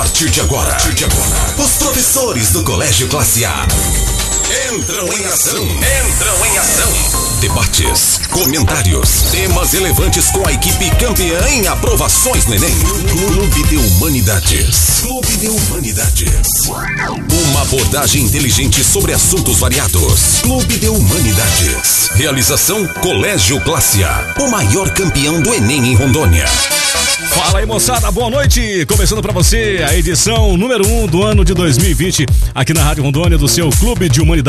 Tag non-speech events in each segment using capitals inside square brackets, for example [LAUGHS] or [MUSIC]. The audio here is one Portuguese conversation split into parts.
partir de agora, os professores do Colégio Classe A entram em ação. Entram em ação. Debates, comentários, temas relevantes com a equipe campeã em aprovações no Enem. Clube de Humanidades. Clube de Humanidades. Uma abordagem inteligente sobre assuntos variados. Clube de Humanidades. Realização Colégio Classe A. O maior campeão do Enem em Rondônia. Fala aí, moçada, boa noite. Começando para você a edição número 1 um do ano de 2020, aqui na Rádio Rondônia, do seu Clube de Humanidades,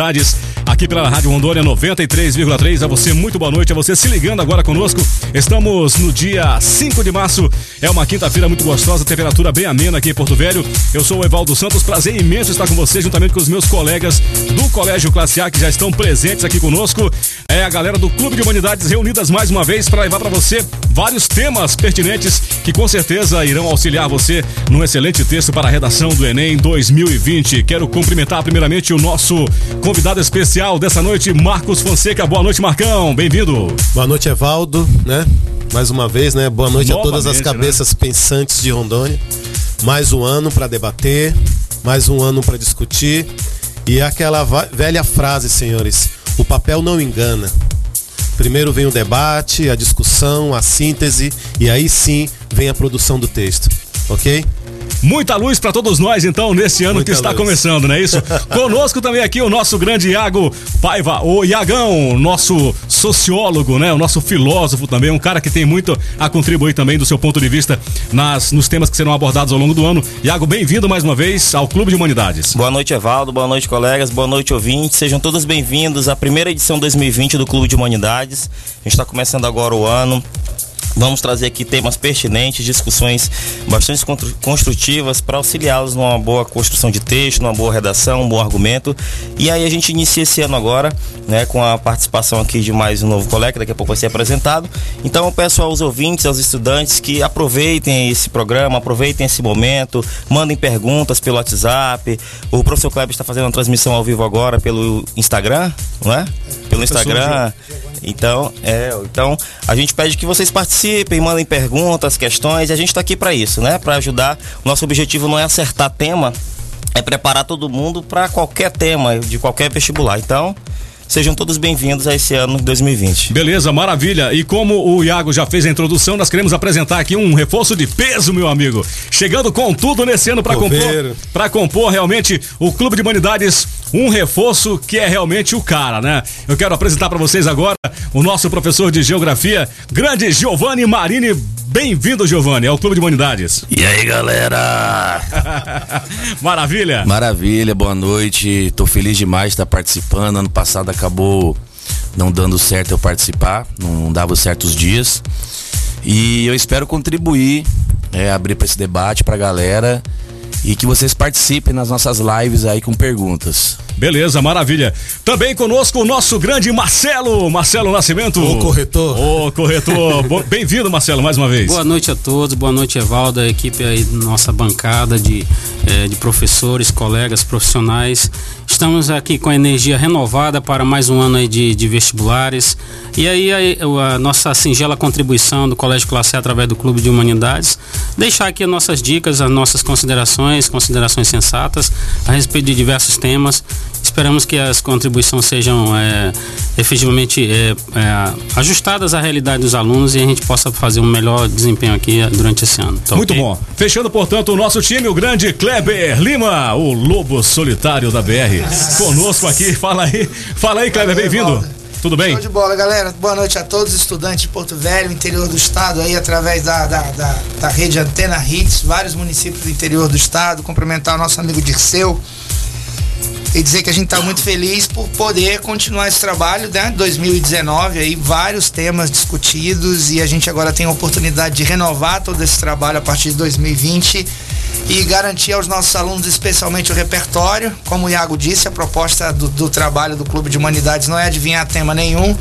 aqui pela Rádio Rondônia 93,3. A você, muito boa noite. A você se ligando agora conosco. Estamos no dia 5 de março. É uma quinta-feira muito gostosa, temperatura bem amena aqui em Porto Velho. Eu sou o Evaldo Santos, prazer imenso estar com você, juntamente com os meus colegas do Colégio Classe A, que já estão presentes aqui conosco. É a galera do Clube de Humanidades reunidas mais uma vez para levar para você vários temas pertinentes que com certeza irão auxiliar você num excelente texto para a redação do Enem 2020. Quero cumprimentar primeiramente o nosso convidado especial dessa noite, Marcos Fonseca. Boa noite, Marcão. Bem-vindo. Boa noite, Evaldo, né? Mais uma vez, né? Boa noite Novamente, a todas as né? cabeças né? pensantes de Rondônia. Mais um ano para debater, mais um ano para discutir. E aquela velha frase, senhores: o papel não engana. Primeiro vem o debate, a discussão, a síntese e aí sim vem a produção do texto, ok? Muita luz para todos nós, então, nesse ano Muita que está luz. começando, não é isso? [LAUGHS] Conosco também aqui o nosso grande Iago Paiva, o Iagão, nosso sociólogo, né? O nosso filósofo também, um cara que tem muito a contribuir também do seu ponto de vista nas, nos temas que serão abordados ao longo do ano. Iago, bem-vindo mais uma vez ao Clube de Humanidades. Boa noite, Evaldo. Boa noite, colegas. Boa noite, ouvintes. Sejam todos bem-vindos à primeira edição 2020 do Clube de Humanidades. A gente está começando agora o ano. Vamos trazer aqui temas pertinentes, discussões bastante construtivas para auxiliá-los numa boa construção de texto, numa boa redação, um bom argumento. E aí a gente inicia esse ano agora, né, com a participação aqui de mais um novo colega, daqui a pouco vai ser apresentado. Então eu peço aos ouvintes, aos estudantes que aproveitem esse programa, aproveitem esse momento, mandem perguntas pelo WhatsApp. O professor Kleber está fazendo uma transmissão ao vivo agora pelo Instagram, não é? Pelo Instagram. Então, é, então a gente pede que vocês participem, mandem perguntas, questões, e a gente está aqui para isso, né? Para ajudar. Nosso objetivo não é acertar tema, é preparar todo mundo para qualquer tema de qualquer vestibular. Então, Sejam todos bem-vindos a esse ano 2020. Beleza, maravilha. E como o Iago já fez a introdução, nós queremos apresentar aqui um reforço de peso, meu amigo. Chegando com tudo nesse ano para compor, para compor realmente o Clube de Humanidades, um reforço que é realmente o cara, né? Eu quero apresentar para vocês agora o nosso professor de geografia, grande Giovanni Marini Bem-vindo, Giovanni, ao Clube de Humanidades. E aí, galera? [LAUGHS] Maravilha? Maravilha, boa noite. Tô feliz demais de estar participando. Ano passado acabou não dando certo eu participar, não dava certos dias. E eu espero contribuir, é, abrir para esse debate para a galera e que vocês participem nas nossas lives aí com perguntas. Beleza, maravilha. Também conosco o nosso grande Marcelo, Marcelo Nascimento. O corretor. O corretor. Bem-vindo, Marcelo, mais uma vez. Boa noite a todos, boa noite, Evaldo, a equipe aí, nossa bancada de, eh, de professores, colegas, profissionais. Estamos aqui com a energia renovada para mais um ano de, de vestibulares. E aí a, a, nossa singela contribuição do Colégio Classe através do Clube de Humanidades, deixar aqui as nossas dicas, as nossas considerações, considerações sensatas a respeito de diversos temas Esperamos que as contribuições sejam é, efetivamente é, é, ajustadas à realidade dos alunos e a gente possa fazer um melhor desempenho aqui durante esse ano. Tá Muito okay? bom. Fechando, portanto, o nosso time, o grande Kleber Lima, o lobo solitário da BR. Conosco aqui. Fala aí, fala aí, Kleber, bem-vindo. Tudo bem? Show de bola, galera. Boa noite a todos, estudantes de Porto Velho, interior do estado, aí através da, da, da, da rede Antena Hits, vários municípios do interior do estado. Cumprimentar o nosso amigo Dirceu, e dizer que a gente está muito feliz por poder continuar esse trabalho, né? 2019 aí vários temas discutidos e a gente agora tem a oportunidade de renovar todo esse trabalho a partir de 2020 e garantir aos nossos alunos, especialmente o repertório. Como o Iago disse, a proposta do, do, trabalho do Clube de Humanidades não é adivinhar tema nenhum,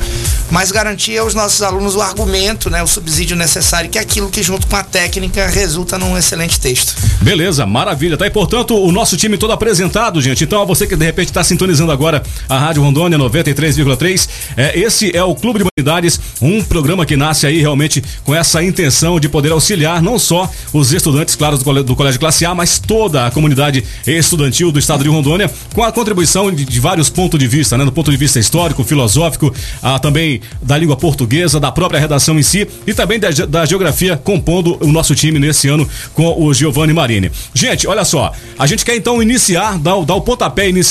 mas garantir aos nossos alunos o argumento, né, o subsídio necessário, que é aquilo que, junto com a técnica, resulta num excelente texto. Beleza, maravilha. Tá aí, portanto, o nosso time todo apresentado, gente. Então, a você que de repente está sintonizando agora a Rádio Rondônia 93,3, é, esse é o Clube de Humanidades, um programa que nasce aí realmente com essa intenção de poder auxiliar não só os estudantes, claro, do Colégio Classe A, mas toda a comunidade estudantil do estado de Rondônia, com a contribuição de, de vários pontos de vista, né? Do ponto de vista histórico, filosófico, também da língua portuguesa, da própria redação em si e também da, da geografia, compondo o nosso time nesse ano com o Giovanni Marini. Gente, olha só, a gente quer então iniciar, dar, dar o pontapé inicial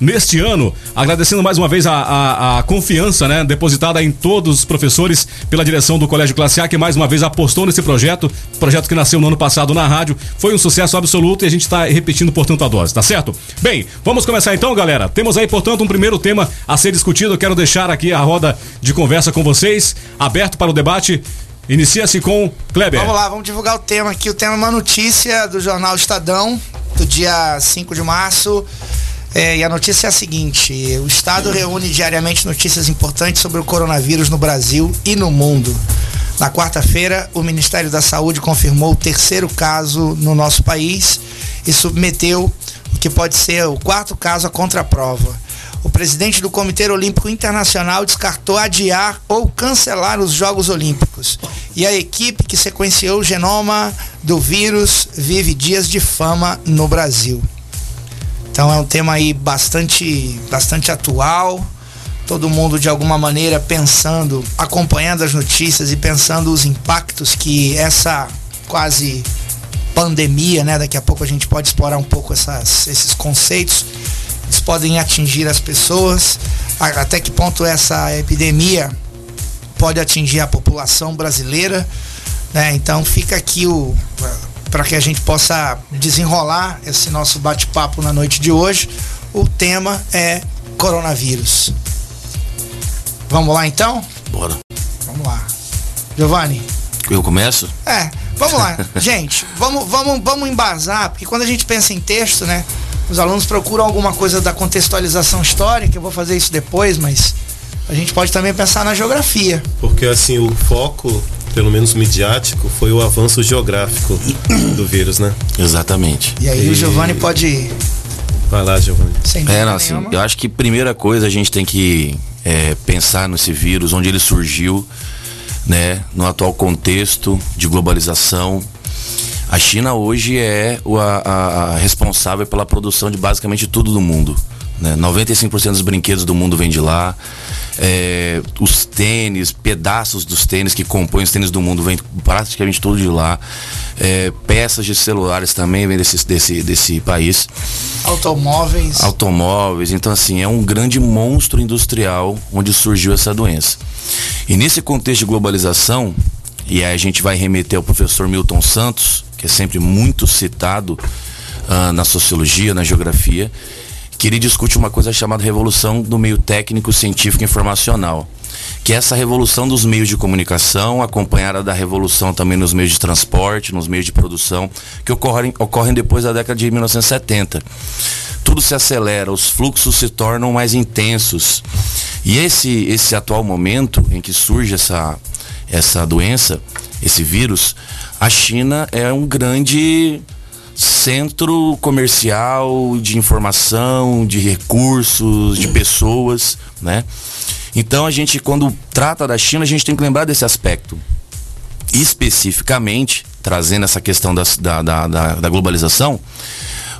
neste ano, agradecendo mais uma vez a, a, a confiança, né? Depositada em todos os professores pela direção do Colégio Classe A, que mais uma vez apostou nesse projeto, projeto que nasceu no ano passado na rádio, foi um sucesso absoluto e a gente está repetindo, portanto, a dose, tá certo? Bem, vamos começar então, galera. Temos aí, portanto, um primeiro tema a ser discutido. Eu quero deixar aqui a roda de conversa com vocês, aberto para o debate. Inicia-se com Kleber. Vamos lá, vamos divulgar o tema aqui. O tema é uma notícia do jornal Estadão, do dia 5 de março. É, e a notícia é a seguinte: o Estado reúne diariamente notícias importantes sobre o coronavírus no Brasil e no mundo. Na quarta-feira, o Ministério da Saúde confirmou o terceiro caso no nosso país e submeteu o que pode ser o quarto caso à contraprova. O presidente do Comitê Olímpico Internacional descartou adiar ou cancelar os Jogos Olímpicos. E a equipe que sequenciou o genoma do vírus vive dias de fama no Brasil. Então é um tema aí bastante, bastante atual todo mundo de alguma maneira pensando, acompanhando as notícias e pensando os impactos que essa quase pandemia, né? Daqui a pouco a gente pode explorar um pouco essas, esses conceitos. Eles podem atingir as pessoas. Até que ponto essa epidemia pode atingir a população brasileira, né? Então fica aqui o para que a gente possa desenrolar esse nosso bate-papo na noite de hoje. O tema é coronavírus. Vamos lá então? Bora. Vamos lá. Giovanni. Eu começo? É, vamos lá. [LAUGHS] gente, vamos, vamos, vamos embasar, porque quando a gente pensa em texto, né? Os alunos procuram alguma coisa da contextualização histórica, eu vou fazer isso depois, mas a gente pode também pensar na geografia. Porque assim, o foco, pelo menos midiático, foi o avanço geográfico do vírus, né? Exatamente. E aí e... o Giovanni pode. Vai lá, Giovanni. É, não, assim, eu acho que primeira coisa a gente tem que é, pensar nesse vírus, onde ele surgiu, né, no atual contexto de globalização. A China hoje é a, a, a responsável pela produção de basicamente tudo do mundo. Né? 95% dos brinquedos do mundo vem de lá. É, os tênis, pedaços dos tênis que compõem os tênis do mundo vem praticamente tudo de lá. É, peças de celulares também vêm desse, desse, desse país. Automóveis. Automóveis. Então, assim, é um grande monstro industrial onde surgiu essa doença. E nesse contexto de globalização, e aí a gente vai remeter ao professor Milton Santos, que é sempre muito citado uh, na sociologia, na geografia, que ele discute uma coisa chamada revolução do meio técnico, científico e informacional. Que é essa revolução dos meios de comunicação, acompanhada da revolução também nos meios de transporte, nos meios de produção, que ocorrem, ocorrem depois da década de 1970. Tudo se acelera, os fluxos se tornam mais intensos. E esse, esse atual momento em que surge essa, essa doença, esse vírus, a China é um grande centro comercial de informação, de recursos, de pessoas, né? Então a gente, quando trata da China, a gente tem que lembrar desse aspecto. Especificamente, trazendo essa questão da, da, da, da globalização,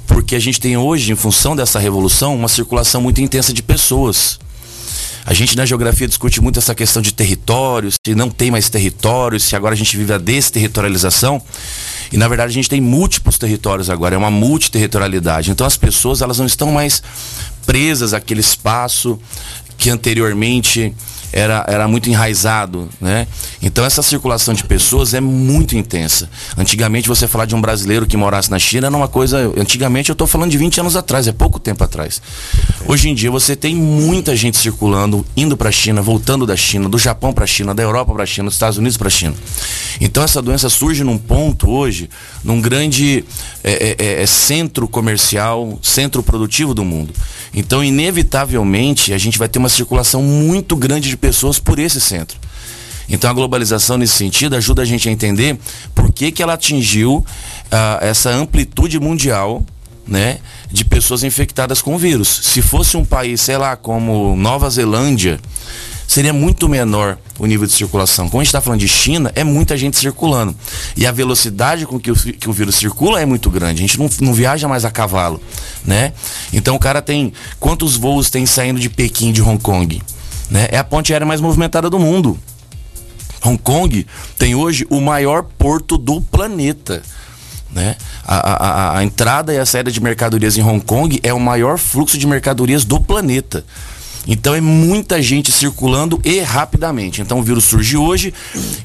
porque a gente tem hoje, em função dessa revolução, uma circulação muito intensa de pessoas. A gente na geografia discute muito essa questão de territórios, se não tem mais territórios, se agora a gente vive a desterritorialização. E na verdade a gente tem múltiplos territórios agora, é uma multiterritorialidade. Então as pessoas elas não estão mais presas àquele espaço que anteriormente era, era muito enraizado, né? Então essa circulação de pessoas é muito intensa. Antigamente você falar de um brasileiro que morasse na China era uma coisa, antigamente eu estou falando de 20 anos atrás, é pouco tempo atrás. Hoje em dia você tem muita gente circulando, indo para a China, voltando da China, do Japão para a China, da Europa para a China, dos Estados Unidos para a China. Então essa doença surge num ponto hoje, num grande é, é, é, é centro comercial, centro produtivo do mundo. Então inevitavelmente a gente vai ter uma circulação muito grande de pessoas por esse centro. Então a globalização nesse sentido ajuda a gente a entender por que, que ela atingiu uh, essa amplitude mundial né, de pessoas infectadas com o vírus. Se fosse um país, sei lá, como Nova Zelândia, seria muito menor o nível de circulação. Como a gente está falando de China, é muita gente circulando. E a velocidade com que o, que o vírus circula é muito grande. A gente não, não viaja mais a cavalo, né? Então o cara tem... Quantos voos tem saindo de Pequim, de Hong Kong? Né? É a ponte aérea mais movimentada do mundo. Hong Kong tem hoje o maior porto do planeta. Né? A, a, a, entrada e a saída de mercadorias em Hong Kong é o maior fluxo de mercadorias do planeta. Então é muita gente circulando e rapidamente. Então o vírus surge hoje,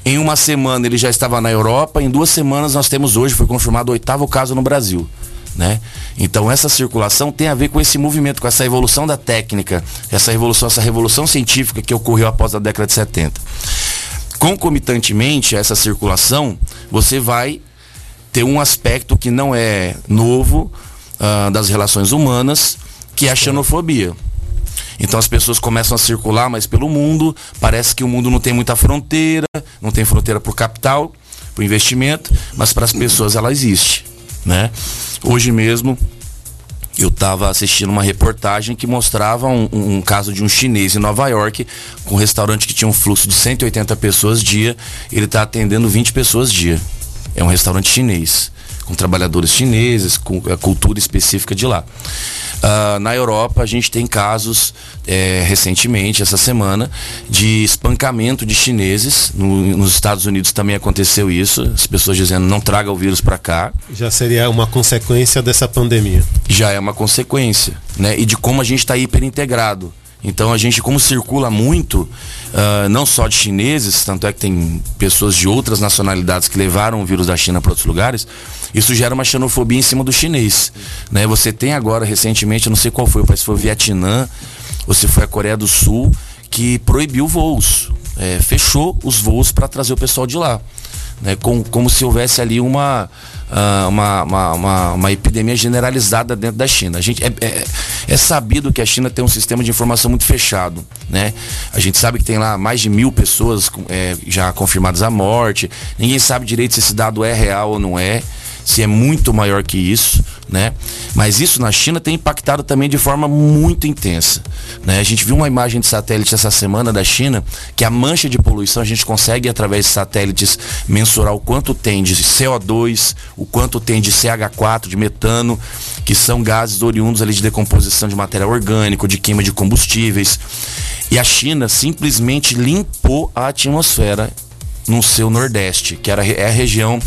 em uma semana ele já estava na Europa, em duas semanas nós temos hoje, foi confirmado o oitavo caso no Brasil. Né? Então essa circulação tem a ver com esse movimento, com essa evolução da técnica, essa revolução, essa revolução científica que ocorreu após a década de 70. Concomitantemente a essa circulação, você vai ter um aspecto que não é novo uh, das relações humanas, que é a xenofobia. Então as pessoas começam a circular mais pelo mundo, parece que o mundo não tem muita fronteira, não tem fronteira para o capital, para o investimento, mas para as pessoas ela existe. Né? Hoje mesmo eu estava assistindo uma reportagem que mostrava um, um, caso de um chinês em Nova York, com um restaurante que tinha um fluxo de 180 pessoas dia, ele está atendendo 20 pessoas dia. É um restaurante chinês, com trabalhadores chineses, com a cultura específica de lá. Uh, na Europa, a gente tem casos é, recentemente, essa semana, de espancamento de chineses. No, nos Estados Unidos também aconteceu isso. As pessoas dizendo não traga o vírus para cá. Já seria uma consequência dessa pandemia. Já é uma consequência, né? E de como a gente está hiperintegrado. Então a gente, como circula muito, uh, não só de chineses, tanto é que tem pessoas de outras nacionalidades que levaram o vírus da China para outros lugares, isso gera uma xenofobia em cima do chinês. Né? Você tem agora, recentemente, não sei qual foi, se foi o Vietnã ou se foi a Coreia do Sul, que proibiu voos. É, fechou os voos para trazer o pessoal de lá. Né? Com, como se houvesse ali uma uh, uma, uma, uma, uma, epidemia generalizada dentro da China. A gente, é, é, é, sabido que a China tem um sistema de informação muito fechado. Né? A gente sabe que tem lá mais de mil pessoas é, já confirmadas a morte. Ninguém sabe direito se esse dado é real ou não é se é muito maior que isso, né? Mas isso na China tem impactado também de forma muito intensa, né? A gente viu uma imagem de satélite essa semana da China que a mancha de poluição a gente consegue através de satélites mensurar o quanto tem de CO2, o quanto tem de CH4, de metano, que são gases oriundos ali de decomposição de material orgânico, de queima de combustíveis. E a China simplesmente limpou a atmosfera no seu Nordeste, que era, é a região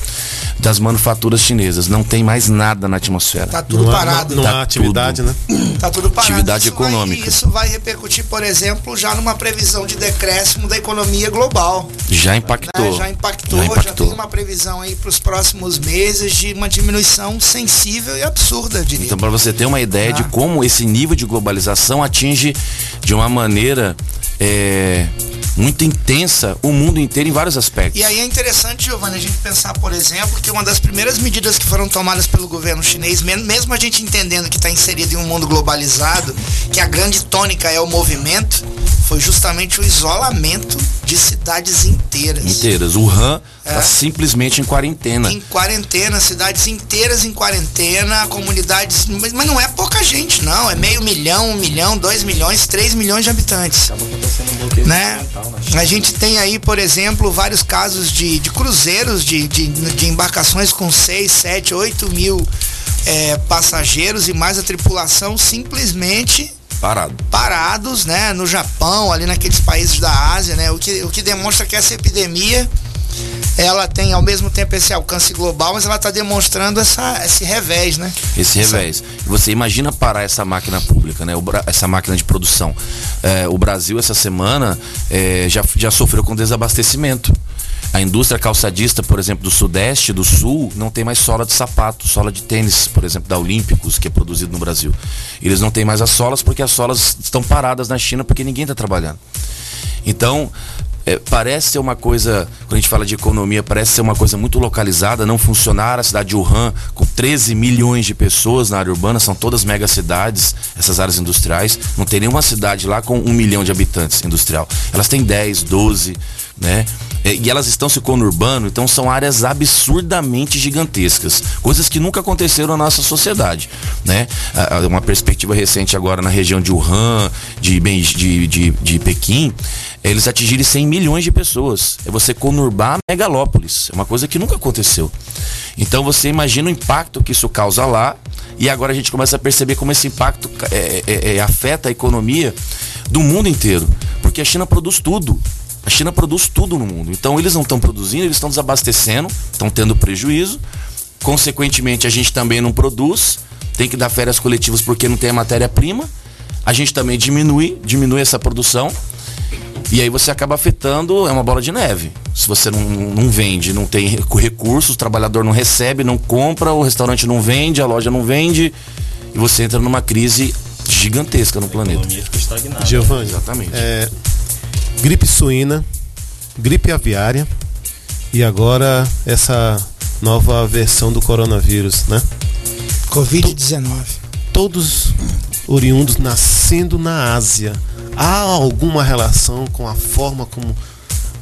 das manufaturas chinesas. Não tem mais nada na atmosfera. Tá tudo não parado. Há, não, não tá há atividade, tudo, né? Tá tudo parado. Atividade isso econômica. Vai, isso vai repercutir, por exemplo, já numa previsão de decréscimo da economia global. Já impactou. Né? Já, impactou já impactou, já tem uma previsão aí para os próximos meses de uma diminuição sensível e absurda, diria. Então, para você ter uma ideia ah. de como esse nível de globalização atinge de uma maneira é, muito intensa o mundo inteiro em vários aspectos. E aí é interessante, Giovanni, a gente pensar, por exemplo, que uma das primeiras medidas que foram tomadas pelo governo chinês, mesmo a gente entendendo que está inserido em um mundo globalizado, que a grande tônica é o movimento, foi justamente o isolamento de cidades inteiras. Inteiras. Wuhan está é. simplesmente em quarentena. Em quarentena, cidades inteiras em quarentena, comunidades. Mas, mas não é pouca gente, não. É meio milhão, um milhão, dois milhões, três milhões de habitantes. Um né? A gente tem aí, por exemplo, vários casos de, de cruzeiros, de, de, de embarcações com seis, sete, oito mil é, passageiros e mais a tripulação simplesmente Parado. parados, né, no Japão, ali naqueles países da Ásia, né, o que, o que demonstra que essa epidemia ela tem ao mesmo tempo esse alcance global, mas ela está demonstrando essa, esse revés, né? Esse revés. Você imagina parar essa máquina pública, né? essa máquina de produção. É, o Brasil essa semana é, já, já sofreu com desabastecimento. A indústria calçadista, por exemplo, do Sudeste, do Sul, não tem mais sola de sapato, sola de tênis, por exemplo, da Olímpicos, que é produzido no Brasil. Eles não têm mais as solas porque as solas estão paradas na China porque ninguém está trabalhando. Então, é, parece ser uma coisa, quando a gente fala de economia, parece ser uma coisa muito localizada, não funcionar. A cidade de Wuhan, com 13 milhões de pessoas na área urbana, são todas megacidades, essas áreas industriais. Não tem nenhuma cidade lá com um milhão de habitantes industrial. Elas têm 10, 12 né? É, e elas estão se conurbando, então são áreas absurdamente gigantescas, coisas que nunca aconteceram na nossa sociedade, né? Uma perspectiva recente agora na região de Wuhan, de, de, de, de Pequim, eles atingirem 100 milhões de pessoas. É você conurbar megalópolis, é uma coisa que nunca aconteceu. Então você imagina o impacto que isso causa lá, e agora a gente começa a perceber como esse impacto é, é, é, afeta a economia do mundo inteiro, porque a China produz tudo. A China produz tudo no mundo. Então eles não estão produzindo, eles estão desabastecendo, estão tendo prejuízo. Consequentemente, a gente também não produz, tem que dar férias coletivas porque não tem a matéria-prima. A gente também diminui, diminui essa produção. E aí você acaba afetando, é uma bola de neve. Se você não, não vende, não tem recursos, o trabalhador não recebe, não compra, o restaurante não vende, a loja não vende, e você entra numa crise gigantesca no planeta. Giovanni, exatamente. É, gripe suína, gripe aviária e agora essa nova versão do coronavírus, né? Covid-19. Todos oriundos nascendo na Ásia. Há alguma relação com a forma como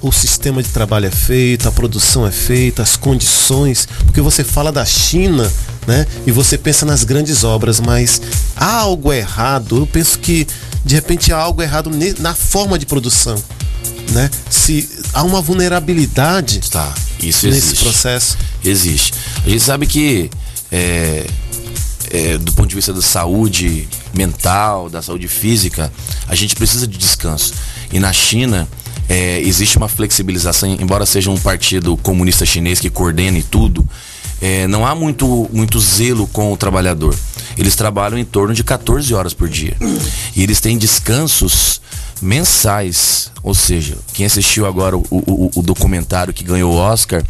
o sistema de trabalho é feito, a produção é feita, as condições, porque você fala da China, né? E você pensa nas grandes obras, mas há algo errado. Eu penso que de repente há algo errado na forma de produção. Né? Se há uma vulnerabilidade tá, isso nesse existe. processo. Existe. A gente sabe que é, é, do ponto de vista da saúde mental, da saúde física, a gente precisa de descanso. E na China é, existe uma flexibilização, embora seja um partido comunista chinês que coordene tudo, é, não há muito, muito zelo com o trabalhador. Eles trabalham em torno de 14 horas por dia. E eles têm descansos mensais. Ou seja, quem assistiu agora o, o, o documentário que ganhou o Oscar,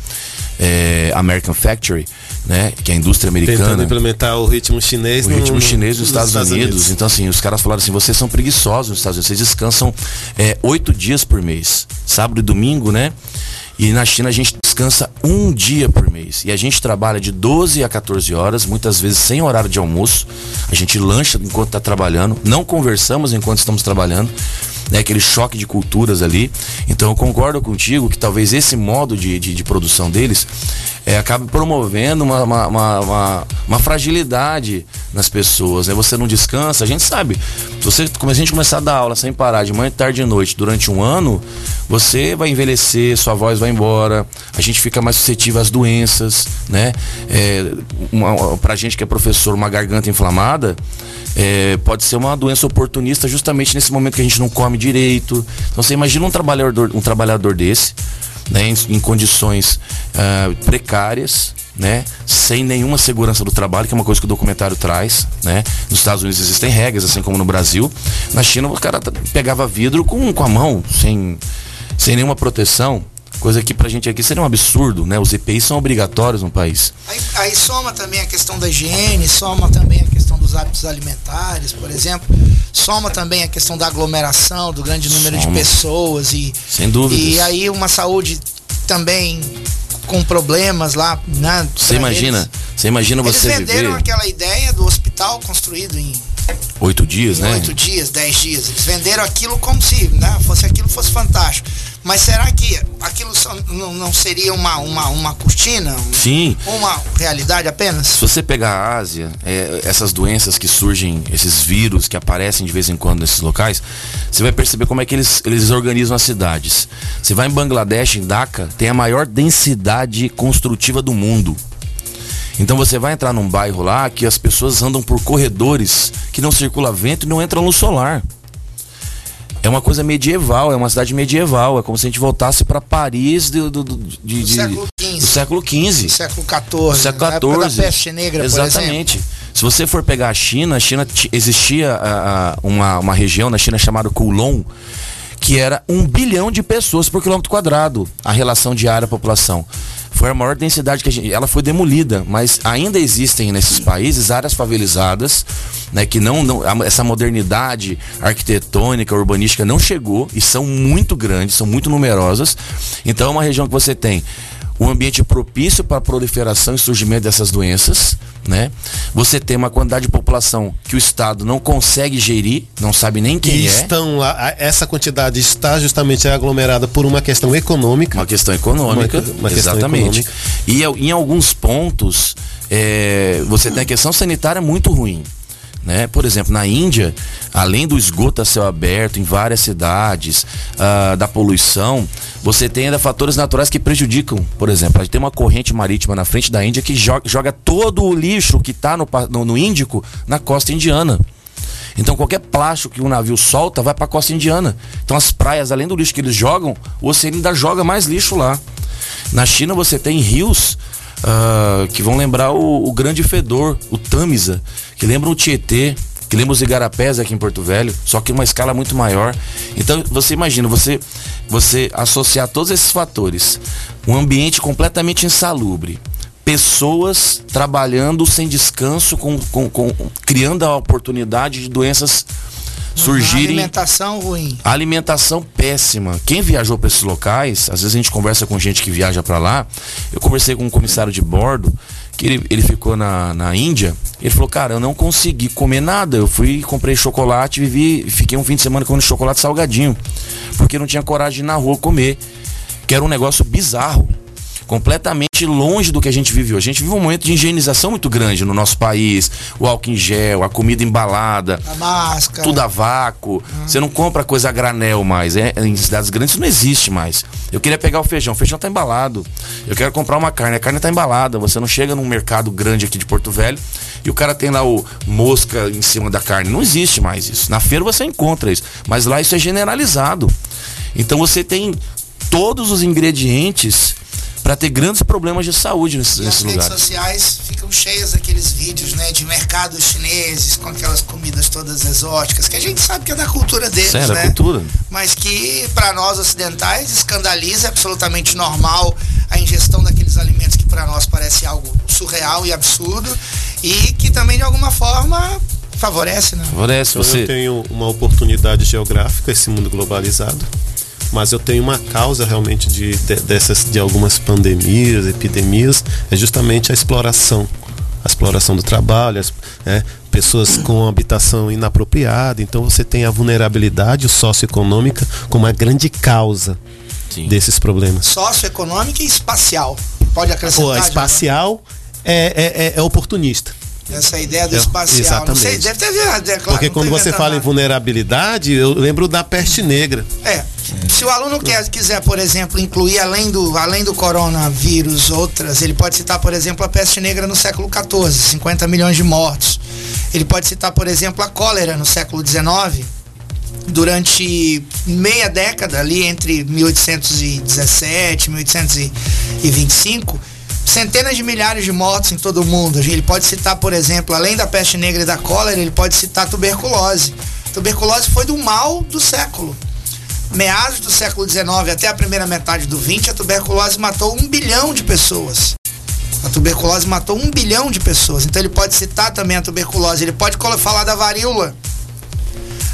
é, American Factory, né? Que é a indústria americana. Tentando implementar o ritmo chinês O no, ritmo chinês nos, Estados, Estados Unidos. Unidos. Então, assim, os caras falaram assim: vocês são preguiçosos nos Estados Unidos, vocês descansam é, oito dias por mês. Sábado e domingo, né? E na China a gente descansa um dia por mês. E a gente trabalha de 12 a 14 horas, muitas vezes sem horário de almoço. A gente lancha enquanto está trabalhando, não conversamos enquanto estamos trabalhando né, aquele choque de culturas ali. Então eu concordo contigo que talvez esse modo de, de, de produção deles é, acabe promovendo uma, uma, uma, uma, fragilidade nas pessoas. Né? Você não descansa, a gente sabe. Se você, a gente começar a dar aula sem parar de manhã, tarde e noite durante um ano, você vai envelhecer, sua voz vai embora, a gente fica mais suscetível às doenças, né? É, uma, pra gente que é professor, uma garganta inflamada, é, pode ser uma doença oportunista justamente nesse momento que a gente não come direito. Então você imagina um trabalhador, um trabalhador desse, né, em, em condições uh, precárias, né, sem nenhuma segurança do trabalho, que é uma coisa que o documentário traz, né? Nos Estados Unidos existem regras, assim como no Brasil. Na China o cara pegava vidro com, com a mão, sem, sem nenhuma proteção. Coisa que pra gente aqui seria um absurdo, né? Os EPIs são obrigatórios no país. Aí, aí, soma também a questão da higiene, soma também a questão dos hábitos alimentares, por exemplo. Soma também a questão da aglomeração, do grande número soma. de pessoas e. Sem dúvida. E aí uma saúde também com problemas lá, né? Você imagina, você imagina você eles venderam viver... aquela ideia do hospital construído em oito dias, em né? Oito dias, dez dias. Eles venderam aquilo como se, né? Fosse aquilo fosse fantástico. Mas será que aquilo só, não, não, seria uma, uma, uma cortina? Sim. Uma realidade apenas? Se você pegar a Ásia, é, essas doenças que surgem, esses vírus que aparecem de vez em quando nesses locais, você vai perceber como é que eles, eles organizam as cidades. Você vai em Bangladesh, em Dhaka, tem a maior densidade construtiva do mundo. Então você vai entrar num bairro lá que as pessoas andam por corredores que não circula vento e não entra luz solar é uma coisa medieval, é uma cidade medieval. É como se a gente voltasse para Paris do, do, do, de, do, século XV. Do século XV. século XIV. século XIV. Da peste negra, Exatamente. Se você for pegar a China, a China existia a, a, uma, uma região na China chamada Kulon, que era um bilhão de pessoas por quilômetro quadrado, a relação de área-população. Foi a maior densidade que a gente. Ela foi demolida, mas ainda existem nesses países áreas favelizadas, né? Que não, não. Essa modernidade arquitetônica, urbanística não chegou e são muito grandes, são muito numerosas. Então é uma região que você tem um ambiente propício para a proliferação e surgimento dessas doenças, né? Você tem uma quantidade de população que o Estado não consegue gerir, não sabe nem quem e é. estão lá, essa quantidade está justamente aglomerada por uma questão econômica. Uma questão econômica, uma, uma exatamente. Questão econômica. E em alguns pontos, é, você tem a questão sanitária muito ruim. Né? Por exemplo, na Índia, além do esgoto a céu aberto em várias cidades, uh, da poluição, você tem ainda fatores naturais que prejudicam. Por exemplo, a gente tem uma corrente marítima na frente da Índia que joga, joga todo o lixo que está no, no, no Índico na costa indiana. Então qualquer plástico que um navio solta vai para a costa indiana. Então as praias, além do lixo que eles jogam, o oceano ainda joga mais lixo lá. Na China você tem rios uh, que vão lembrar o, o, grande fedor, o Tamisa, que lembra o Tietê, que lembra os igarapés aqui em Porto Velho, só que uma escala muito maior. Então você imagina, você, você associar todos esses fatores, um ambiente completamente insalubre, pessoas trabalhando sem descanso, com, com, com criando a oportunidade de doenças surgirem. alimentação ruim. Alimentação péssima. Quem viajou para esses locais, às vezes a gente conversa com gente que viaja para lá. Eu conversei com um comissário de bordo que ele, ele ficou na, na Índia. Ele falou, cara, eu não consegui comer nada. Eu fui, comprei chocolate, vivi, fiquei um fim de semana comendo chocolate salgadinho, porque não tinha coragem de ir na rua comer, que era um negócio bizarro completamente longe do que a gente vive hoje. A gente vive um momento de higienização muito grande no nosso país. O álcool em gel, a comida embalada, a máscara, tudo a vácuo. Hum. Você não compra coisa a granel mais. É, em cidades grandes isso não existe mais. Eu queria pegar o feijão, o feijão está embalado. Eu quero comprar uma carne, a carne está embalada. Você não chega num mercado grande aqui de Porto Velho e o cara tem lá o mosca em cima da carne. Não existe mais isso. Na feira você encontra isso, mas lá isso é generalizado. Então você tem todos os ingredientes para ter grandes problemas de saúde nesses, e nesses as lugares. redes sociais ficam cheias daqueles vídeos, né, de mercados chineses com aquelas comidas todas exóticas, que a gente sabe que é da cultura deles, Sério, né? cultura. Mas que para nós ocidentais escandaliza, é absolutamente normal a ingestão daqueles alimentos que para nós parece algo surreal e absurdo e que também de alguma forma favorece, né? Favorece você. Eu tenho uma oportunidade geográfica esse mundo globalizado mas eu tenho uma causa realmente de, de, dessas de algumas pandemias, epidemias, é justamente a exploração, a exploração do trabalho, as, é, pessoas com habitação inapropriada. Então você tem a vulnerabilidade socioeconômica como uma grande causa Sim. desses problemas. Socioeconômica e espacial. Pode acrescentar. Pô, espacial é, é, é, oportunista. Essa ideia do espacial. Exatamente. Sei, deve ter é, claro, Porque quando você fala nada. em vulnerabilidade, eu lembro da peste negra. É. Se o aluno quer, quiser, por exemplo, incluir além do, além do coronavírus outras, ele pode citar, por exemplo, a peste negra no século XIV, 50 milhões de mortos. Ele pode citar, por exemplo, a cólera no século XIX, durante meia década ali entre 1817 e 1825 centenas de milhares de mortos em todo o mundo. Ele pode citar, por exemplo, além da peste negra e da cólera, ele pode citar tuberculose. tuberculose foi do mal do século. Meados do século XIX até a primeira metade do XX, a tuberculose matou um bilhão de pessoas. A tuberculose matou um bilhão de pessoas. Então ele pode citar também a tuberculose. Ele pode falar da varíola.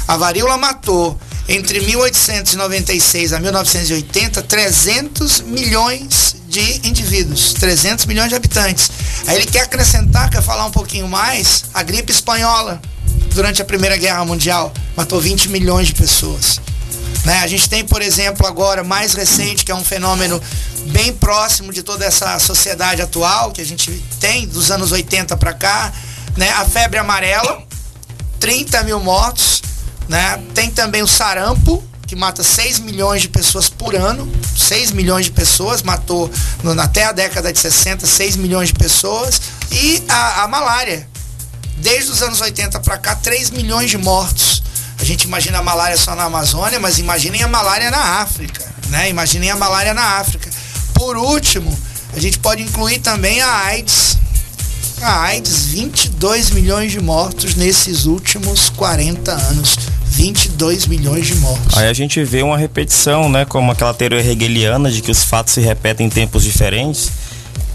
A varíola matou entre 1896 a 1980 300 milhões de indivíduos, 300 milhões de habitantes. Aí ele quer acrescentar, quer falar um pouquinho mais, a gripe espanhola, durante a Primeira Guerra Mundial, matou 20 milhões de pessoas. Né? A gente tem, por exemplo, agora, mais recente, que é um fenômeno bem próximo de toda essa sociedade atual, que a gente tem dos anos 80 para cá, né? a febre amarela, 30 mil mortos. Né? Tem também o sarampo, que mata 6 milhões de pessoas por ano. 6 milhões de pessoas, matou no, até a década de 60, 6 milhões de pessoas. E a, a malária. Desde os anos 80 para cá, 3 milhões de mortos. A gente imagina a malária só na Amazônia, mas imaginem a malária na África. Né? Imaginem a malária na África. Por último, a gente pode incluir também a AIDS. A AIDS, 22 milhões de mortos nesses últimos 40 anos. 22 milhões de mortos. Aí a gente vê uma repetição, né? Como aquela teoria hegeliana de que os fatos se repetem em tempos diferentes.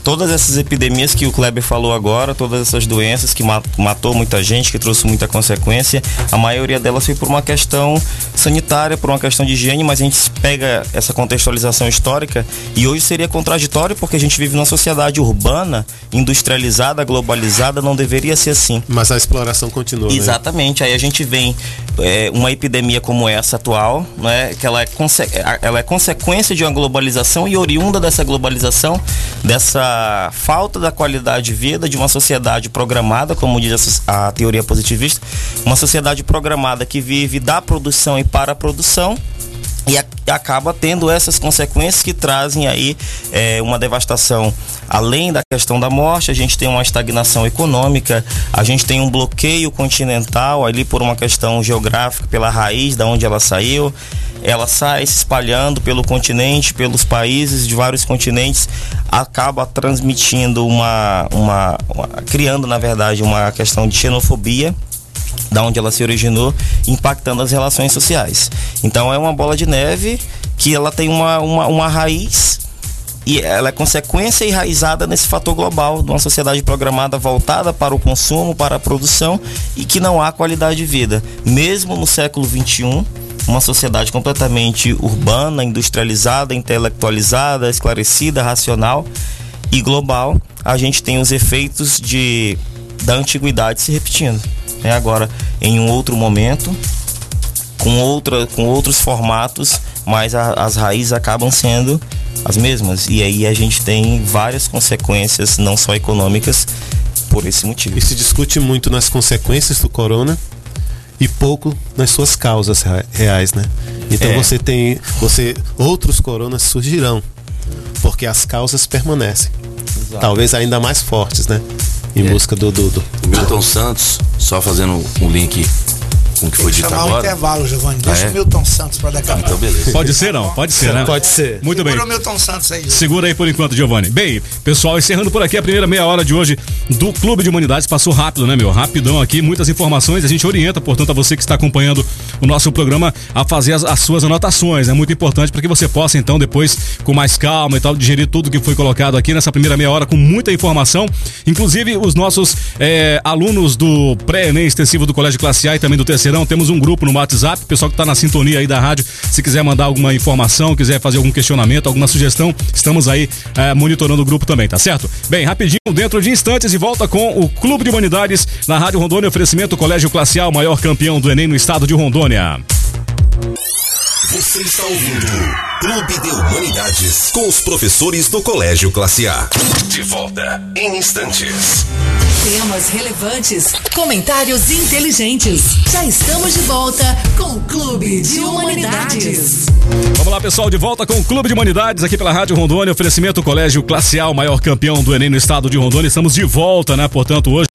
Todas essas epidemias que o Kleber falou agora, todas essas doenças que matou muita gente, que trouxe muita consequência, a maioria delas foi por uma questão sanitária, por uma questão de higiene, mas a gente pega essa contextualização histórica e hoje seria contraditório porque a gente vive numa sociedade urbana, industrializada, globalizada, não deveria ser assim. Mas a exploração continua. Né? Exatamente. Né? Aí a gente vem é, uma epidemia como essa atual, né, que ela é, ela é consequência de uma globalização e oriunda dessa globalização, dessa falta da qualidade de vida de uma sociedade programada, como diz a, a teoria positivista, uma sociedade programada que vive da produção e para a produção e, acaba tendo essas consequências que trazem aí é, uma devastação além da questão da morte, a gente tem uma estagnação econômica, a gente tem um bloqueio continental ali por uma questão geográfica, pela raiz da onde ela saiu. Ela sai se espalhando pelo continente, pelos países de vários continentes, acaba transmitindo uma, uma, uma criando na verdade uma questão de xenofobia da onde ela se originou, impactando as relações sociais. Então é uma bola de neve que ela tem uma, uma, uma raiz e ela é consequência enraizada nesse fator global de uma sociedade programada voltada para o consumo, para a produção e que não há qualidade de vida. Mesmo no século XXI, uma sociedade completamente urbana, industrializada, intelectualizada, esclarecida, racional e global, a gente tem os efeitos de da antiguidade se repetindo. É agora em um outro momento, com, outra, com outros formatos, mas a, as raízes acabam sendo as mesmas. E aí a gente tem várias consequências, não só econômicas, por esse motivo. E se discute muito nas consequências do corona e pouco nas suas causas reais, né? Então é. você tem, você outros coronas surgirão, porque as causas permanecem. Exato. Talvez ainda mais fortes, né? Em é. busca do, do Milton Santos, só fazendo um link com o que foi dito chamar agora. um intervalo, Giovanni. Deixa ah, é? o Milton Santos para daqui a pouco. Então, beleza. Pode ser, não? Pode ser, né? Pode ser. Muito Segura bem. o Milton Santos aí. Segura aí por enquanto, Giovanni. Bem, pessoal, encerrando por aqui a primeira meia hora de hoje do Clube de Humanidades. Passou rápido, né, meu? Rapidão aqui, muitas informações. A gente orienta, portanto, a você que está acompanhando o nosso programa a fazer as, as suas anotações. É muito importante para que você possa, então, depois, com mais calma e tal, digerir tudo que foi colocado aqui nessa primeira meia hora com muita informação. Inclusive, os nossos é, alunos do pré-ENEM extensivo do Colégio Classe A e também do Terceirão, temos um grupo no WhatsApp, pessoal que está na sintonia aí da rádio, se quiser mandar alguma informação, quiser fazer algum questionamento, alguma sugestão, estamos aí é, monitorando o grupo também, tá certo? Bem, rapidinho, dentro de instantes e volta com o Clube de Humanidades na Rádio Rondônia, oferecimento Colégio Classe A, o maior campeão do Enem no estado de Rondônia. Você está ouvindo Clube de Humanidades com os professores do Colégio Classe A. De volta em instantes. Temas relevantes, comentários inteligentes. Já estamos de volta com o Clube de Humanidades. Vamos lá, pessoal, de volta com o Clube de Humanidades aqui pela Rádio Rondônia. Oferecimento Colégio Classe A, maior campeão do Enem no estado de Rondônia. Estamos de volta, né? Portanto, hoje,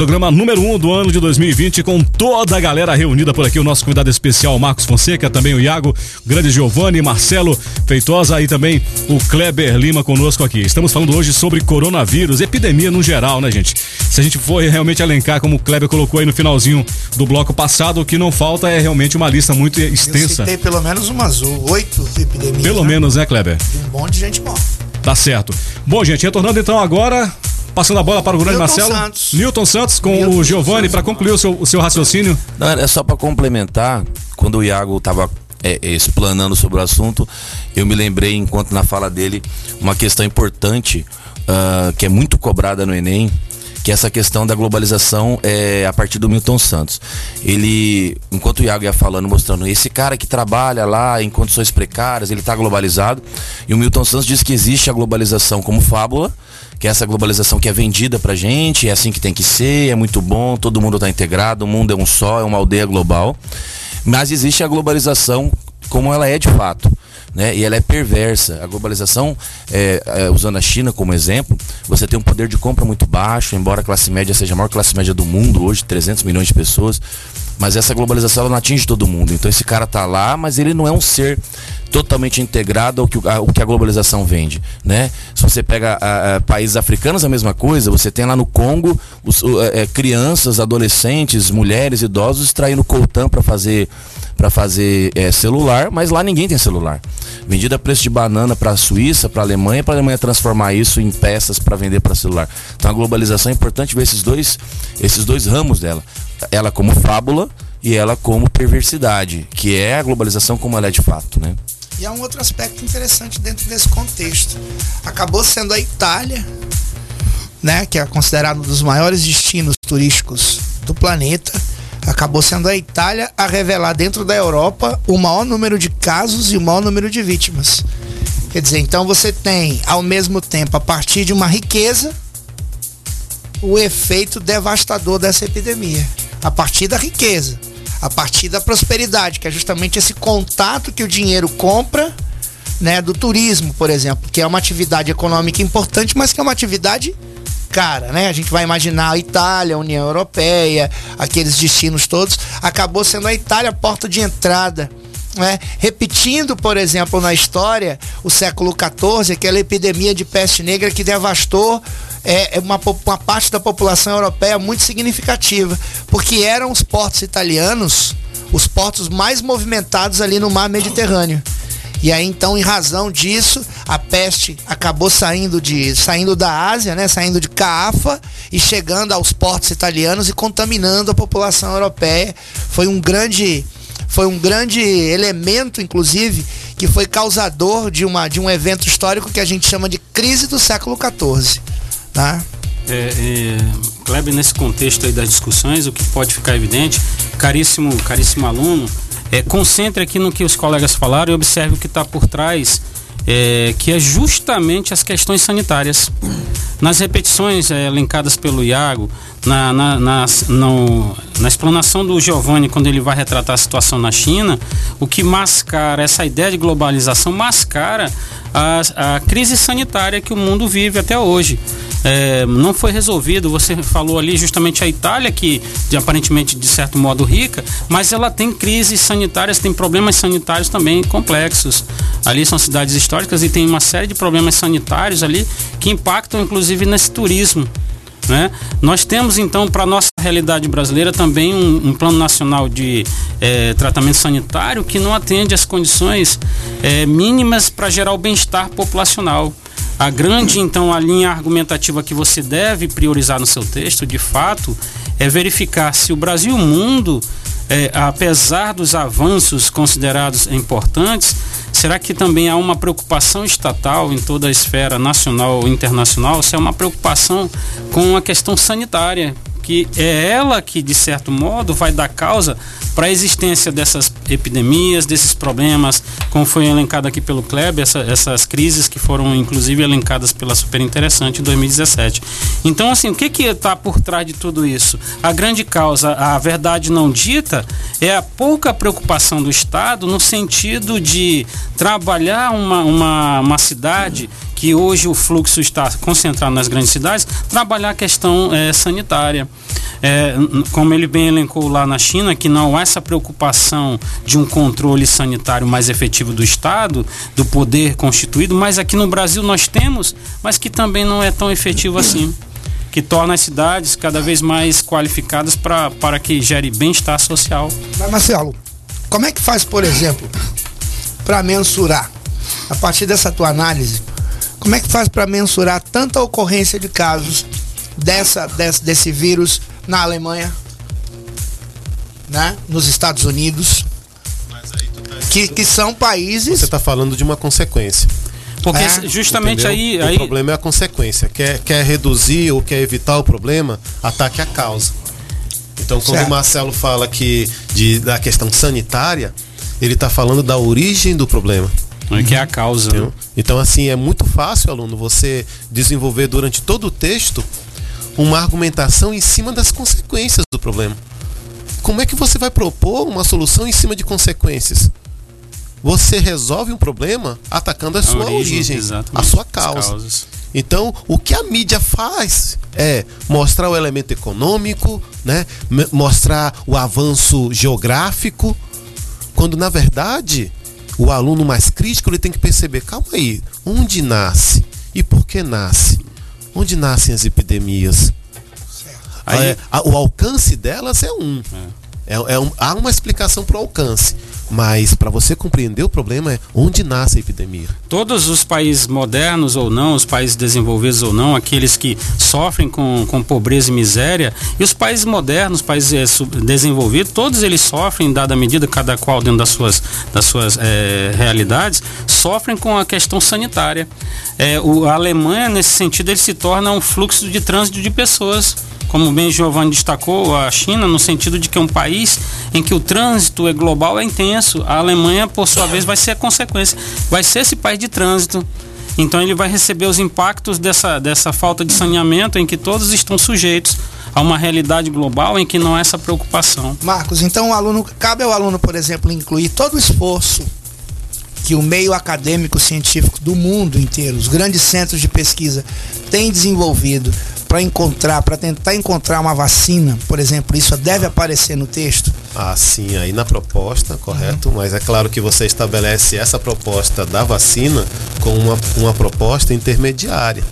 programa número 1 um do ano de 2020, com toda a galera reunida por aqui. O nosso convidado especial, Marcos Fonseca, também o Iago, o grande Giovanni, Marcelo Feitosa e também o Kleber Lima conosco aqui. Estamos falando hoje sobre coronavírus, epidemia no geral, né, gente? Se a gente for realmente elencar, como o Kleber colocou aí no finalzinho do bloco passado, o que não falta é realmente uma lista muito extensa. Tem pelo menos umas oito epidemias. Pelo né? menos, né, Kleber? Um monte de gente morre. Tá certo. Bom, gente, retornando então agora, passando a bola para o grande Newton Marcelo. Santos. Newton Santos com Newton o Giovanni para concluir o seu, o seu raciocínio. Não, é só para complementar, quando o Iago estava é, é, explanando sobre o assunto, eu me lembrei, enquanto na fala dele, uma questão importante uh, que é muito cobrada no Enem, que é essa questão da globalização é a partir do Milton Santos. Ele, enquanto o Iago ia falando, mostrando esse cara que trabalha lá em condições precárias, ele está globalizado. E o Milton Santos diz que existe a globalização como fábula, que é essa globalização que é vendida pra gente, é assim que tem que ser, é muito bom, todo mundo está integrado, o mundo é um só, é uma aldeia global. Mas existe a globalização como ela é de fato né? E ela é perversa. A globalização, é, é, usando a China como exemplo, você tem um poder de compra muito baixo, embora a classe média seja a maior classe média do mundo hoje, 300 milhões de pessoas. Mas essa globalização ela não atinge todo mundo. Então esse cara tá lá, mas ele não é um ser totalmente integrado ao que, ao que a globalização vende, né? Se você pega a, a, países africanos a mesma coisa, você tem lá no Congo os, é, crianças, adolescentes, mulheres, idosos extraindo coltan para fazer para fazer é, celular, mas lá ninguém tem celular. Vendida a preço de banana para a Suíça, para a Alemanha, para a Alemanha transformar isso em peças para vender para celular. Então a globalização é importante ver esses dois, esses dois ramos dela. Ela como fábula e ela como perversidade, que é a globalização como ela é de fato, né? E há um outro aspecto interessante dentro desse contexto. Acabou sendo a Itália, né, que é considerado um dos maiores destinos turísticos do planeta, acabou sendo a Itália a revelar dentro da Europa o maior número de casos e o maior número de vítimas. Quer dizer, então você tem, ao mesmo tempo, a partir de uma riqueza, o efeito devastador dessa epidemia. A partir da riqueza, a partir da prosperidade, que é justamente esse contato que o dinheiro compra, né, do turismo, por exemplo, que é uma atividade econômica importante, mas que é uma atividade cara, né? A gente vai imaginar a Itália, a União Europeia, aqueles destinos todos, acabou sendo a Itália a porta de entrada. Né? Repetindo, por exemplo, na história, o século XIV, aquela epidemia de peste negra que devastou é, é uma, uma parte da população europeia muito significativa, porque eram os portos italianos os portos mais movimentados ali no mar Mediterrâneo. E aí então, em razão disso, a peste acabou saindo de saindo da Ásia, né, saindo de Caafa e chegando aos portos italianos e contaminando a população europeia. Foi um grande foi um grande elemento, inclusive, que foi causador de, uma, de um evento histórico que a gente chama de crise do século XIV. Tá? É, é, Kleber, nesse contexto aí das discussões, o que pode ficar evidente, caríssimo, caríssimo aluno, é, concentre aqui no que os colegas falaram e observe o que está por trás, é, que é justamente as questões sanitárias. Nas repetições é, elencadas pelo Iago, na, na, na, no, na explanação do Giovanni, quando ele vai retratar a situação na China, o que mascara essa ideia de globalização, mascara a, a crise sanitária que o mundo vive até hoje é, não foi resolvido. Você falou ali justamente a Itália, que de, aparentemente de certo modo rica, mas ela tem crises sanitárias, tem problemas sanitários também complexos. Ali são cidades históricas e tem uma série de problemas sanitários ali que impactam inclusive nesse turismo. Né? Nós temos então para nossa realidade brasileira também um, um plano nacional de é, tratamento sanitário que não atende às condições é, mínimas para gerar o bem-estar populacional. A grande, então, a linha argumentativa que você deve priorizar no seu texto, de fato, é verificar se o Brasil e o mundo, é, apesar dos avanços considerados importantes, será que também há uma preocupação estatal em toda a esfera nacional ou internacional? Se é uma preocupação com a questão sanitária, que é ela que, de certo modo, vai dar causa para a existência dessas epidemias, desses problemas, como foi elencado aqui pelo Kleber, essa, essas crises que foram inclusive elencadas pela Super Interessante em 2017. Então, assim, o que está por trás de tudo isso? A grande causa, a verdade não dita, é a pouca preocupação do Estado no sentido de trabalhar uma, uma, uma cidade que hoje o fluxo está concentrado nas grandes cidades, trabalhar a questão é, sanitária. É, como ele bem elencou lá na China, que não há essa preocupação de um controle sanitário mais efetivo do Estado, do poder constituído, mas aqui no Brasil nós temos, mas que também não é tão efetivo assim. Que torna as cidades cada vez mais qualificadas pra, para que gere bem-estar social. Mas Marcelo, como é que faz, por exemplo, para mensurar, a partir dessa tua análise, como é que faz para mensurar tanta ocorrência de casos dessa, desse, desse vírus na Alemanha, né? nos Estados Unidos, tá que, que são países. Você está falando de uma consequência. Porque é, justamente aí, aí. O problema é a consequência. Quer, quer reduzir ou quer evitar o problema, ataque a causa. Então, quando certo. o Marcelo fala que de, da questão sanitária, ele está falando da origem do problema. É que é a causa. Né? Então, assim, é muito fácil, aluno, você desenvolver durante todo o texto uma argumentação em cima das consequências do problema. Como é que você vai propor uma solução em cima de consequências? Você resolve um problema atacando a, a sua origem, origem a sua causa. Então, o que a mídia faz é mostrar o elemento econômico, né? mostrar o avanço geográfico, quando na verdade o aluno mais crítico ele tem que perceber, calma aí, onde nasce e por que nasce? Onde nascem as epidemias? Aí, a, o alcance delas é um. É. É, é um, há uma explicação para o alcance. Mas para você compreender o problema é onde nasce a epidemia. Todos os países modernos ou não, os países desenvolvidos ou não, aqueles que sofrem com, com pobreza e miséria, e os países modernos, países é, desenvolvidos, todos eles sofrem, dada a medida, cada qual dentro das suas, das suas é, realidades, sofrem com a questão sanitária. É, o, a Alemanha, nesse sentido, ele se torna um fluxo de trânsito de pessoas como bem Giovanni destacou, a China, no sentido de que é um país em que o trânsito é global, é intenso. A Alemanha, por sua vez, vai ser a consequência. Vai ser esse país de trânsito. Então ele vai receber os impactos dessa, dessa falta de saneamento em que todos estão sujeitos a uma realidade global em que não há essa preocupação. Marcos, então o aluno, cabe ao aluno, por exemplo, incluir todo o esforço que o meio acadêmico científico do mundo inteiro, os grandes centros de pesquisa, têm desenvolvido para encontrar, para tentar encontrar uma vacina, por exemplo, isso deve aparecer no texto? Ah, sim, aí na proposta, correto, uhum. mas é claro que você estabelece essa proposta da vacina com uma, uma proposta intermediária.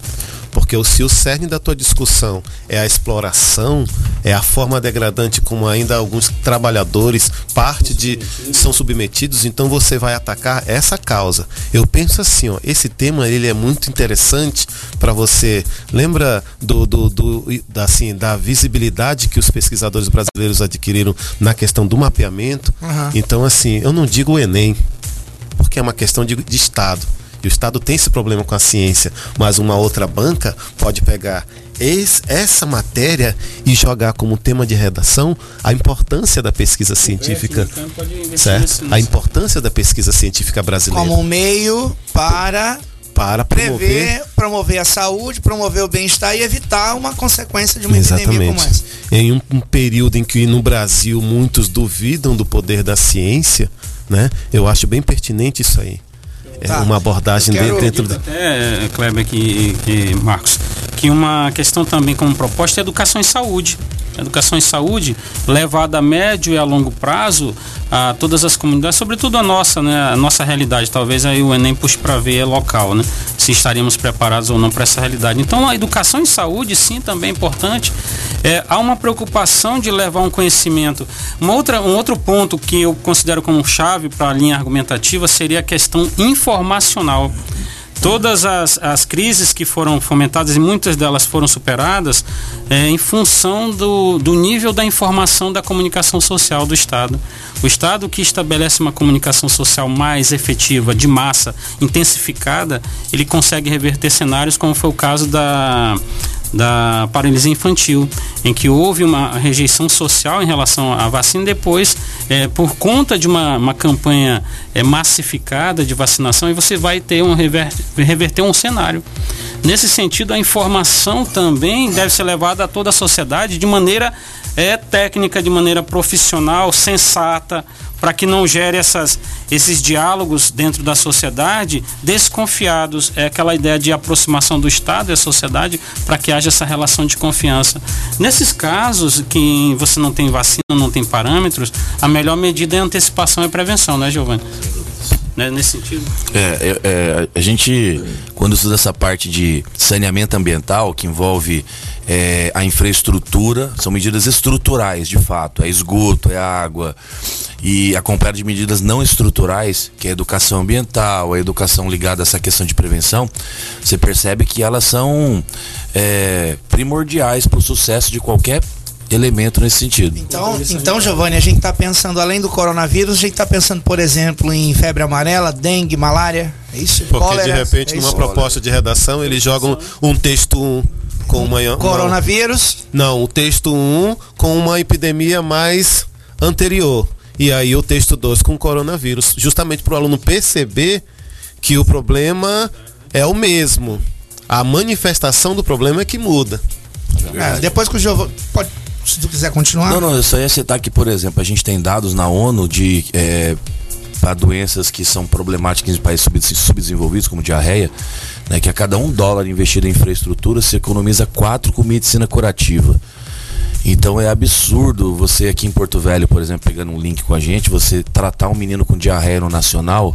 Porque se o cerne da tua discussão é a exploração, é a forma degradante como ainda alguns trabalhadores, parte de são submetidos, então você vai atacar essa causa. Eu penso assim, ó, esse tema ele é muito interessante para você. Lembra do, do, do da, assim, da visibilidade que os pesquisadores brasileiros adquiriram na questão do mapeamento? Uhum. Então, assim, eu não digo o Enem, porque é uma questão de, de Estado. E o Estado tem esse problema com a ciência, mas uma outra banca pode pegar esse, essa matéria e jogar como tema de redação a importância da pesquisa científica, certo? A importância da pesquisa científica brasileira como um meio para para promover Prever, promover a saúde, promover o bem-estar e evitar uma consequência de uma Exatamente. epidemia como essa. Em um, um período em que no Brasil muitos duvidam do poder da ciência, né? Eu acho bem pertinente isso aí. É tá. uma abordagem quero, dentro do. Até, Kleber, que, que, Marcos, que uma questão também como proposta é educação e saúde. Educação e saúde levada a médio e a longo prazo a todas as comunidades, sobretudo a nossa, né, a nossa realidade. Talvez aí o Enem puxe para ver local, né, se estaríamos preparados ou não para essa realidade. Então, a educação e saúde, sim, também é importante. É, há uma preocupação de levar um conhecimento. Uma outra, um outro ponto que eu considero como chave para a linha argumentativa seria a questão informacional todas as, as crises que foram fomentadas e muitas delas foram superadas é, em função do, do nível da informação da comunicação social do Estado. O Estado que estabelece uma comunicação social mais efetiva, de massa, intensificada, ele consegue reverter cenários como foi o caso da da paralisia infantil, em que houve uma rejeição social em relação à vacina, depois, é, por conta de uma, uma campanha é, massificada de vacinação, e você vai ter um reverter, reverter um cenário. Nesse sentido, a informação também deve ser levada a toda a sociedade de maneira é, técnica, de maneira profissional, sensata, para que não gere essas, esses diálogos dentro da sociedade desconfiados. É aquela ideia de aproximação do Estado e a sociedade para que haja essa relação de confiança. Nesses casos que você não tem vacina, não tem parâmetros, a melhor medida é antecipação e prevenção, né, Giovanni? Né, nesse sentido? É, é, é, a gente, quando estuda essa parte de saneamento ambiental, que envolve é, a infraestrutura, são medidas estruturais, de fato. É esgoto, é água. E acompanhado de medidas não estruturais, que é a educação ambiental, a educação ligada a essa questão de prevenção, você percebe que elas são é, primordiais para o sucesso de qualquer elemento nesse sentido. Então, então Giovanni, a gente está pensando, além do coronavírus, a gente está pensando, por exemplo, em febre amarela, dengue, malária, é isso? Porque Cólera, de repente, é numa proposta de redação, eles jogam um texto com uma. Coronavírus? Não, o texto 1 com uma epidemia mais anterior. E aí o texto 2 com coronavírus. Justamente para o aluno perceber que o problema é o mesmo. A manifestação do problema é que muda. É, depois que o Giovanni. Pode, se tu quiser continuar. Não, não, eu só ia citar que, por exemplo, a gente tem dados na ONU de. É, para doenças que são problemáticas em países subdesenvolvidos, como diarreia, né, que a cada um dólar investido em infraestrutura se economiza quatro com medicina curativa. Então é absurdo você aqui em Porto Velho, por exemplo, pegando um link com a gente, você tratar um menino com diarreia no nacional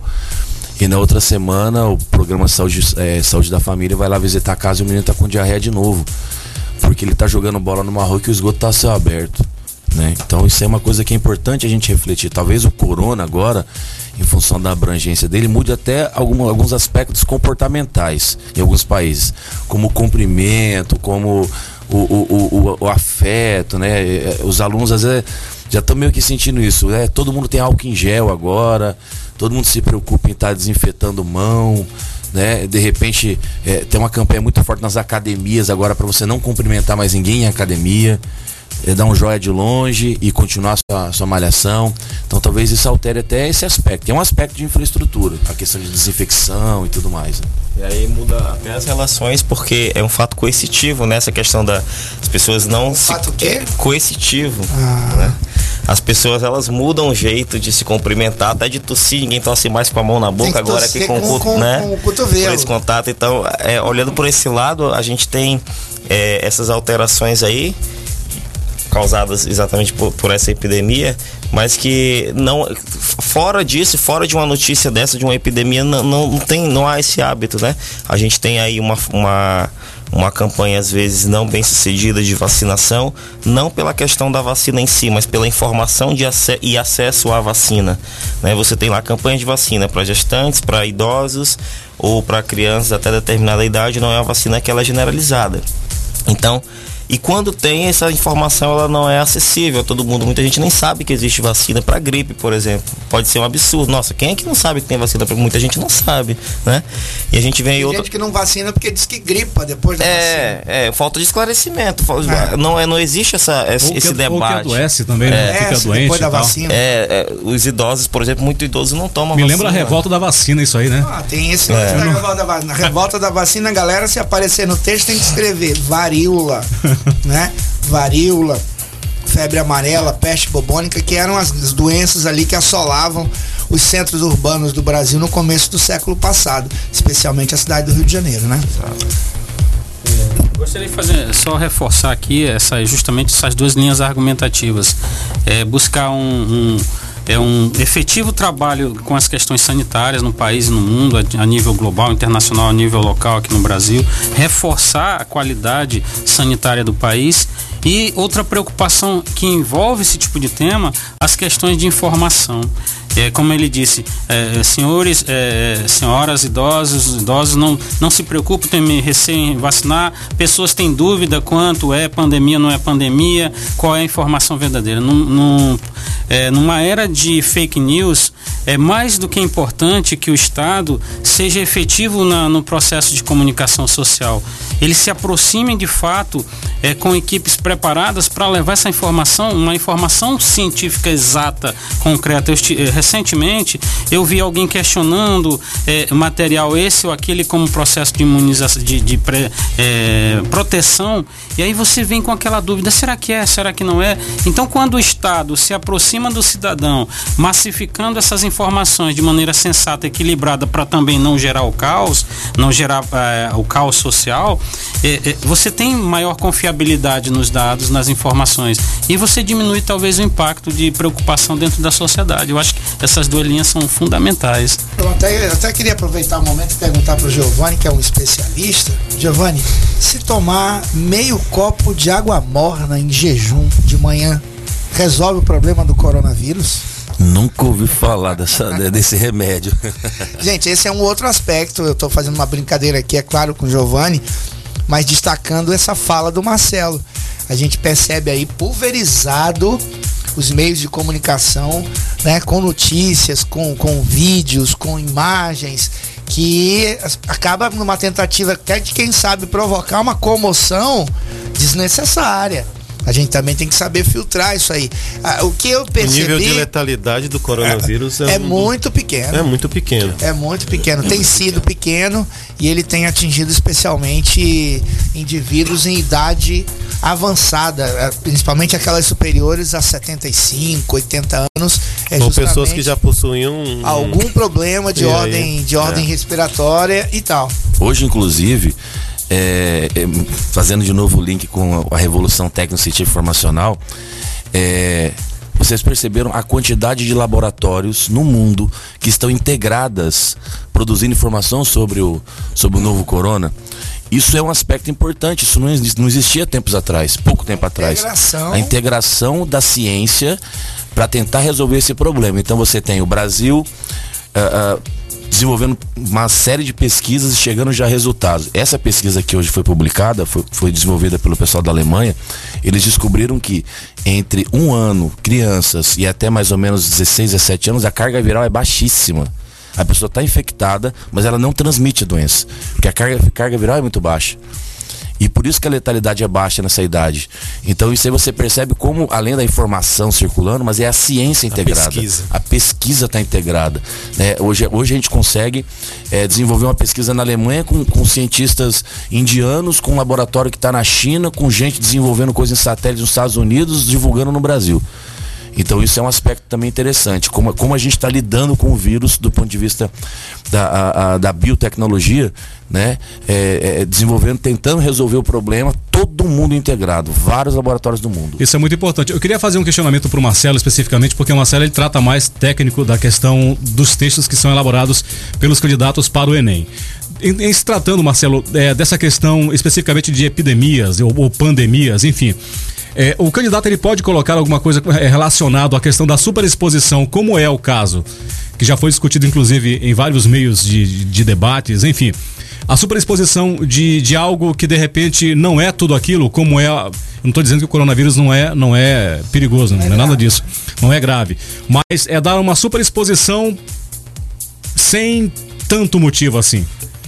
e na outra semana o programa Saúde, é, Saúde da Família vai lá visitar a casa e o menino está com diarreia de novo. Porque ele está jogando bola numa rua que o esgoto está a céu aberto. Né? Então isso é uma coisa que é importante a gente refletir. Talvez o corona agora, em função da abrangência dele, mude até algum, alguns aspectos comportamentais em alguns países, como o cumprimento, como o, o, o, o afeto, né? É, os alunos às vezes já estão meio que sentindo isso. Né? Todo mundo tem álcool em gel agora, todo mundo se preocupa em estar tá desinfetando mão. Né? De repente é, tem uma campanha muito forte nas academias agora para você não cumprimentar mais ninguém em academia é, dar um joia de longe e continuar sua, sua malhação. Então talvez isso altere até esse aspecto. É um aspecto de infraestrutura, a questão de desinfecção e tudo mais. Né? E aí muda até as relações, porque é um fato coercitivo, né? Essa questão das pessoas não um se. Fato o quê? Coercitivo. Ah. Né? As pessoas elas mudam o jeito de se cumprimentar, até de tossir, ninguém tosse mais com a mão na boca, agora aqui com, com, com, né? com o cotovelo. Por esse contato. Então, é, olhando por esse lado, a gente tem é, essas alterações aí causadas exatamente por, por, essa epidemia, mas que não fora disso, fora de uma notícia dessa de uma epidemia, não, não tem, não há esse hábito, né? A gente tem aí uma, uma uma campanha às vezes não bem sucedida de vacinação, não pela questão da vacina em si, mas pela informação de ac e acesso à vacina. Né? Você tem lá campanha de vacina para gestantes, para idosos ou para crianças até determinada idade, não é uma vacina que ela é generalizada. Então, e quando tem essa informação, ela não é acessível a todo mundo. Muita gente nem sabe que existe vacina para gripe, por exemplo. Pode ser um absurdo. Nossa, quem é que não sabe que tem vacina para muita gente não sabe, né? E a gente vem tem outra gente que não vacina porque diz que gripa depois da é, vacina. É, falta de esclarecimento. É. Não é, não existe essa esse, esse debate. Ou que adoece também, né? É, Fica doente depois da vacina. É, é, os idosos, por exemplo, muito idosos não tomam Me vacina. lembra a revolta da vacina isso aí, né? Ah, tem esse é. da revolta da vacina. Na revolta da vacina, a galera se aparecer no texto tem que escrever varíola, [LAUGHS] né? varíola, febre amarela, peste bubônica, que eram as doenças ali que assolavam os centros urbanos do Brasil no começo do século passado, especialmente a cidade do Rio de Janeiro, né? É, gostaria de fazer, só reforçar aqui essa, justamente essas duas linhas argumentativas. É, buscar um, um é um efetivo trabalho com as questões sanitárias no país e no mundo, a, nível global, internacional, a nível local aqui no Brasil, reforçar a qualidade sanitária do país e outra preocupação que envolve esse tipo de tema, as questões de informação. É, como ele disse, é, senhores, é, senhoras, idosos, idosos, não, não se preocupem, tem recém vacinar. Pessoas têm dúvida quanto é pandemia, não é pandemia, qual é a informação verdadeira. Num, num, é, numa era de fake news, é mais do que importante que o Estado seja efetivo na, no processo de comunicação social. Eles se aproximem de fato é, com equipes preparadas para levar essa informação, uma informação científica exata, concreta. Eu, eh, recentemente eu vi alguém questionando é, material esse ou aquele como processo de imunização, de, de pré, é, proteção, e aí você vem com aquela dúvida: será que é, será que não é? Então, quando o Estado se aproxima do cidadão, massificando essas informações de maneira sensata, equilibrada, para também não gerar o caos, não gerar é, o caos social, você tem maior confiabilidade nos dados, nas informações, e você diminui talvez o impacto de preocupação dentro da sociedade. Eu acho que essas duas linhas são fundamentais. Eu até, eu até queria aproveitar o momento e perguntar para o Giovanni, que é um especialista. Giovanni, se tomar meio copo de água morna em jejum de manhã, resolve o problema do coronavírus? Nunca ouvi falar dessa, desse remédio. [LAUGHS] Gente, esse é um outro aspecto. Eu estou fazendo uma brincadeira aqui, é claro, com o Giovanni, mas destacando essa fala do Marcelo. A gente percebe aí pulverizado os meios de comunicação, né, com notícias, com, com vídeos, com imagens, que acaba numa tentativa até de quem sabe provocar uma comoção desnecessária. A gente também tem que saber filtrar isso aí. Ah, o que eu percebi. O nível de letalidade do coronavírus é, é, é muito pequeno. É muito pequeno. É muito pequeno. É tem muito sido pequeno. pequeno e ele tem atingido especialmente indivíduos em idade avançada, eh, principalmente aquelas superiores a 75, 80 anos. É Ou pessoas que já possuíam algum problema de ordem, aí, de ordem é. respiratória e tal. Hoje, inclusive, é, é, fazendo de novo o link com a, revolução técnico-científica informacional, é, vocês perceberam a quantidade de laboratórios no mundo que estão integradas produzindo informação sobre o, sobre o novo corona? Isso é um aspecto importante, isso não, não existia tempos atrás, pouco tempo atrás. Integração. A integração da ciência para tentar resolver esse problema. Então você tem o Brasil uh, uh, desenvolvendo uma série de pesquisas e chegando já a resultados. Essa pesquisa que hoje foi publicada, foi, foi desenvolvida pelo pessoal da Alemanha, eles descobriram que entre um ano, crianças e até mais ou menos 16, 17 anos, a carga viral é baixíssima. A pessoa está infectada, mas ela não transmite a doença, porque a carga, carga viral é muito baixa. E por isso que a letalidade é baixa nessa idade. Então isso aí você percebe como, além da informação circulando, mas é a ciência integrada. A pesquisa. A pesquisa está integrada. Né? Hoje, hoje a gente consegue é, desenvolver uma pesquisa na Alemanha com, com cientistas indianos, com um laboratório que está na China, com gente desenvolvendo coisas em satélites nos Estados Unidos, divulgando no Brasil. Então isso é um aspecto também interessante, como, como a gente está lidando com o vírus do ponto de vista da, a, a, da biotecnologia, né? É, é, desenvolvendo, tentando resolver o problema, todo mundo integrado, vários laboratórios do mundo. Isso é muito importante. Eu queria fazer um questionamento para o Marcelo especificamente, porque o Marcelo ele trata mais técnico da questão dos textos que são elaborados pelos candidatos para o Enem. Em, em se tratando, Marcelo, é, dessa questão especificamente de epidemias ou, ou pandemias, enfim. É, o candidato ele pode colocar alguma coisa é, relacionado à questão da superexposição, como é o caso, que já foi discutido inclusive em vários meios de, de debates, enfim. A superexposição de, de algo que de repente não é tudo aquilo, como é. Eu não estou dizendo que o coronavírus não é, não é perigoso, não é, é nada disso. Não é grave. Mas é dar uma superexposição sem tanto motivo assim.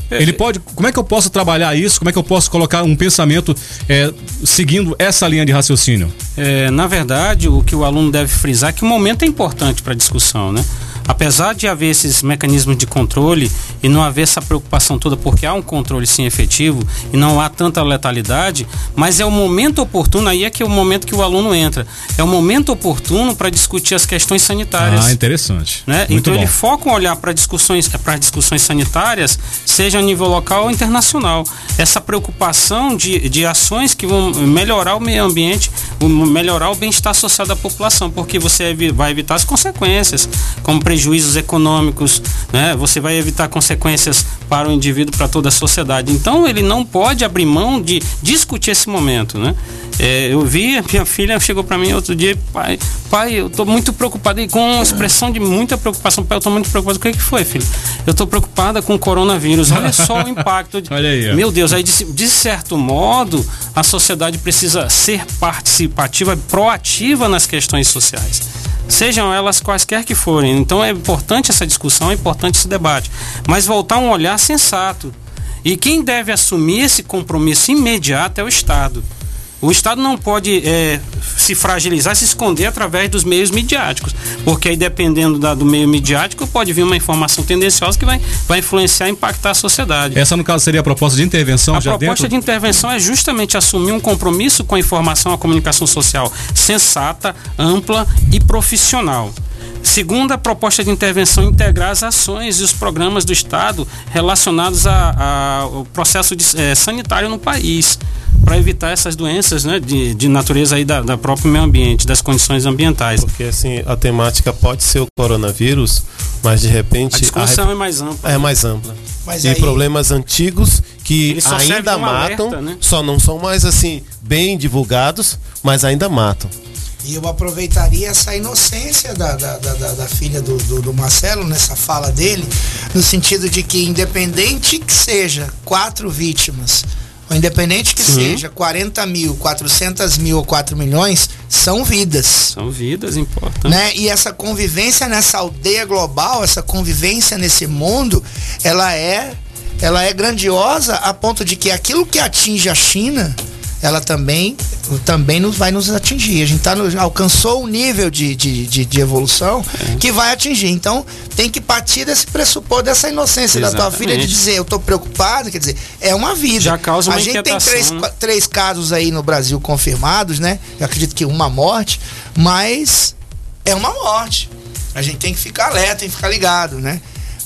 É, Ele pode. Como é que eu posso trabalhar isso? Como é que eu posso colocar um pensamento é, seguindo essa linha de raciocínio? É, na verdade, o que o aluno deve frisar é que o momento é importante para a discussão, né? Apesar de haver esses mecanismos de controle e não haver essa preocupação toda, porque há um controle sim efetivo e não há tanta letalidade, mas é o momento oportuno, aí é que é o momento que o aluno entra. É o momento oportuno para discutir as questões sanitárias. Ah, interessante. Né? então bom. ele foca um olhar para discussões, para discussões sanitárias, seja a nível local ou internacional. Essa preocupação de, de ações que vão melhorar o meio ambiente, melhorar o bem-estar social da população, porque você vai evitar as consequências, como prejuízos econômicos, né? Você vai evitar consequências para o indivíduo, para toda a sociedade. Então ele não pode abrir mão de discutir esse momento, né? É, eu vi, minha filha chegou para mim outro dia, pai, pai, eu estou muito preocupada e com expressão de muita preocupação, pai, eu estou muito preocupado. O que, que foi, filho? Eu estou preocupada com o coronavírus. Olha só o impacto. De... [LAUGHS] Olha aí. Ó. Meu Deus, aí de, de certo modo a sociedade precisa ser participativa, proativa nas questões sociais sejam elas quaisquer que forem. Então é importante essa discussão, é importante esse debate, mas voltar um olhar sensato. E quem deve assumir esse compromisso imediato é o Estado. O Estado não pode é, se fragilizar, se esconder através dos meios midiáticos, porque aí dependendo da, do meio midiático pode vir uma informação tendenciosa que vai, vai influenciar e impactar a sociedade. Essa no caso seria a proposta de intervenção a proposta dentro? de intervenção é justamente assumir um compromisso com a informação, a comunicação social sensata, ampla e profissional. Segunda proposta de intervenção, integrar as ações e os programas do Estado relacionados ao processo de, é, sanitário no país para evitar essas doenças né, de, de natureza aí da, da próprio meio ambiente, das condições ambientais. Porque assim, a temática pode ser o coronavírus, mas de repente. A discussão a... é mais ampla. É né? mais ampla. Mas e aí... problemas antigos que ainda matam, alerta, né? só não são mais assim bem divulgados, mas ainda matam. E eu aproveitaria essa inocência da, da, da, da filha do, do, do, Marcelo nessa fala dele, no sentido de que, independente que seja quatro vítimas, ou independente que Sim. seja 40 mil, 400 mil ou 4 milhões, são vidas. São vidas importantes. Né? E essa convivência nessa aldeia global, essa convivência nesse mundo, ela é, ela é grandiosa a ponto de que aquilo que atinge a China ela também, também nos, vai nos atingir. A gente tá no, alcançou um nível de, de, de, de evolução é. que vai atingir. Então, tem que partir desse pressuposto, dessa inocência Exatamente. da tua filha de dizer, eu tô preocupado, quer dizer, é uma vida. Já causa uma A gente tem três, né? três casos aí no Brasil confirmados, né? Eu acredito que uma morte, mas é uma morte. A gente tem que ficar alerta, tem que ficar ligado, né?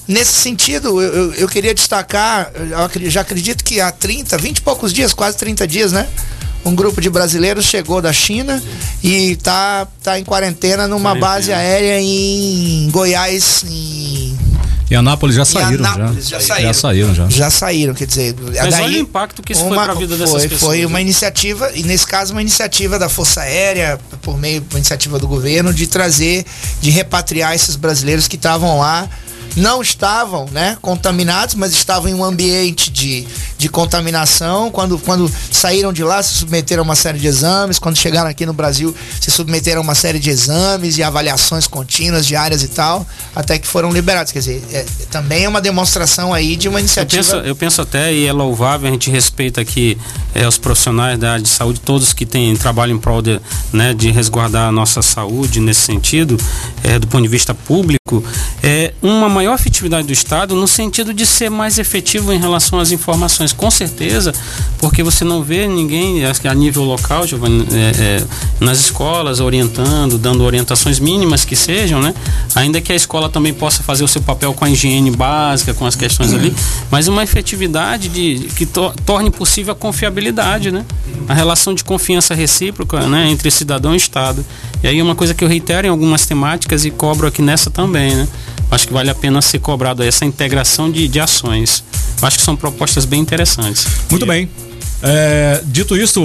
Nesse sentido, eu, eu, eu, queria destacar, eu já acredito que há 30, 20 e poucos dias, quase 30 dias, né? Um grupo de brasileiros chegou da China e tá, tá em quarentena numa quarentena. base aérea em Goiás, em Em Anápolis já saíram. Anápolis já, já saíram. Já saíram, já. Já saíram, quer dizer. Mas daí, olha o impacto que isso uma, foi para a vida dessas foi, pessoas. Foi uma né? iniciativa, e nesse caso uma iniciativa da Força Aérea, por meio da iniciativa do governo, de trazer, de repatriar esses brasileiros que estavam lá não estavam né, contaminados, mas estavam em um ambiente de, de contaminação. Quando, quando saíram de lá, se submeteram a uma série de exames. Quando chegaram aqui no Brasil, se submeteram a uma série de exames e avaliações contínuas, diárias e tal, até que foram liberados. Quer dizer, é, também é uma demonstração aí de uma iniciativa. Eu penso, eu penso até, e é louvável, a gente respeita aqui é, os profissionais da área de saúde, todos que têm trabalho em prol de, né, de resguardar a nossa saúde nesse sentido, é, do ponto de vista público, é uma maior efetividade do Estado no sentido de ser mais efetivo em relação às informações, com certeza, porque você não vê ninguém a nível local, Giovanni, é, é, nas escolas orientando, dando orientações mínimas que sejam, né? Ainda que a escola também possa fazer o seu papel com a higiene básica, com as questões ali, mas uma efetividade de que to, torne possível a confiabilidade, né? A relação de confiança recíproca, né, entre cidadão e Estado. E aí uma coisa que eu reitero em algumas temáticas e cobro aqui nessa também, né? Acho que vale a pena ser cobrado essa integração de, de ações. Acho que são propostas bem interessantes. Muito bem. É, dito isso,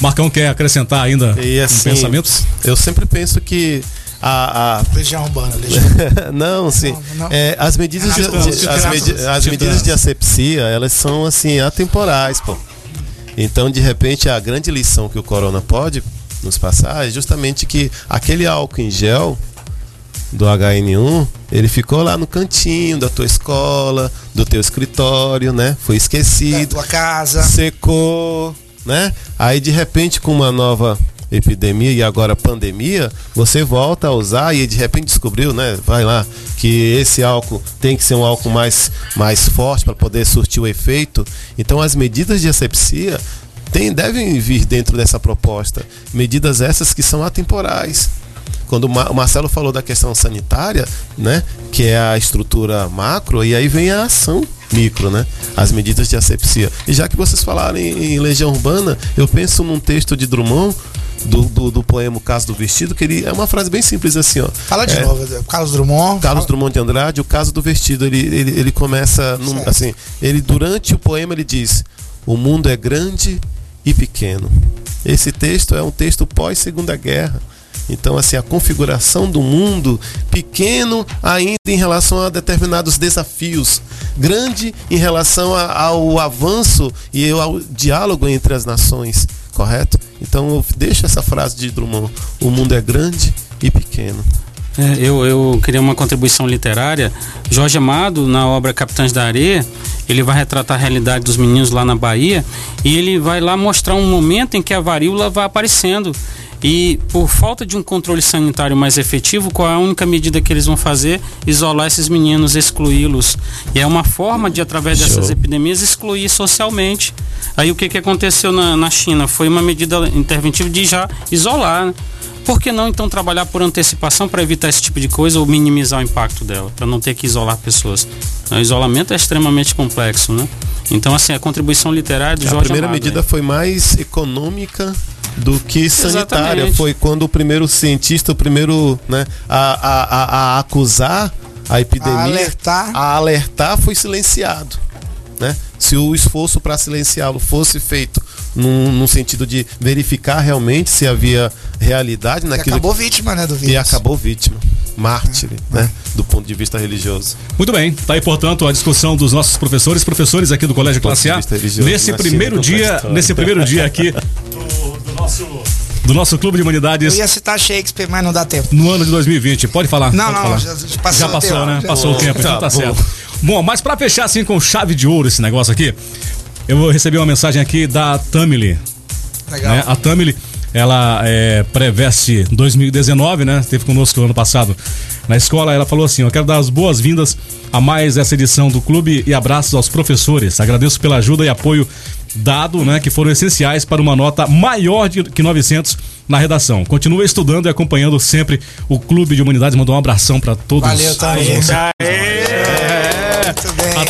Marcão quer acrescentar ainda e, assim, um pensamentos? Eu sempre penso que a, a... Legião urbana, legião. [LAUGHS] não, sim. Não, não. É, as medidas, de, de, as, medi as medidas de asepsia, elas são assim atemporais, pô. Então, de repente, a grande lição que o corona pode nos passar é justamente que aquele álcool em gel do HN1, ele ficou lá no cantinho da tua escola, do teu escritório, né? Foi esquecido. Da tua casa. Secou, né? Aí de repente com uma nova epidemia e agora pandemia, você volta a usar e de repente descobriu, né? Vai lá que esse álcool tem que ser um álcool mais mais forte para poder surtir o efeito. Então as medidas de asepsia tem, devem vir dentro dessa proposta. Medidas essas que são atemporais quando o Marcelo falou da questão sanitária, né, que é a estrutura macro, e aí vem a ação micro, né, as medidas de asepsia. E já que vocês falaram em, em Legião Urbana, eu penso num texto de Drummond do, do, do, poema O Caso do Vestido, que ele é uma frase bem simples assim, ó. Fala de é, novo, Carlos Drummond. Carlos fala... Drummond de Andrade, O Caso do Vestido, ele, ele, ele começa num, assim, ele durante o poema ele diz: "O mundo é grande e pequeno". Esse texto é um texto pós Segunda Guerra. Então, assim, a configuração do mundo pequeno ainda em relação a determinados desafios, grande em relação a, ao avanço e ao diálogo entre as nações, correto? Então, eu deixo essa frase de Drummond: o mundo é grande e pequeno. É, eu, eu queria uma contribuição literária. Jorge Amado, na obra Capitães da Areia, ele vai retratar a realidade dos meninos lá na Bahia e ele vai lá mostrar um momento em que a varíola vai aparecendo. E por falta de um controle sanitário mais efetivo, qual é a única medida que eles vão fazer? Isolar esses meninos, excluí-los. E é uma forma de, através Show. dessas epidemias, excluir socialmente. Aí o que, que aconteceu na, na China? Foi uma medida interventiva de já isolar. Né? Por que não então trabalhar por antecipação para evitar esse tipo de coisa ou minimizar o impacto dela, para não ter que isolar pessoas? O isolamento é extremamente complexo, né? Então, assim, a contribuição literária do a Jorge A primeira Amado, medida é. foi mais econômica do que sanitária. Exatamente. Foi quando o primeiro cientista, o primeiro né, a, a, a, a acusar a epidemia, A alertar. a alertar foi silenciado. Né? Se o esforço para silenciá-lo fosse feito num, num, sentido de verificar realmente se havia realidade E naquilo acabou vítima, né, do vírus. e acabou vítima, mártir, né, do ponto de vista religioso. Muito bem, tá aí portanto a discussão dos nossos professores, professores aqui do Colégio Do Classe A, nesse primeiro dia, nesse primeiro dia aqui do, do nosso do nosso clube de Eu humanidades ia citar Shakespeare, mas não dá tempo. no ano de 2020. Pode falar? Não, pode não, falar. já, passou Já o passou, tempo, né? já. Passou o tempo, então Tá tá bom. certo. Bom, mas pra fechar assim com chave de ouro esse negócio aqui, eu vou receber uma mensagem aqui da Tamily. Legal. né? A Tamily, ela é pré-veste 2019, né? Esteve conosco ano passado na escola. Ela falou assim: Eu quero dar as boas-vindas a mais essa edição do clube e abraços aos professores. Agradeço pela ajuda e apoio dado, né? Que foram essenciais para uma nota maior de, que 900 na redação. Continue estudando e acompanhando sempre o Clube de Humanidades. Mandou um abração para todos. Valeu, todos vocês.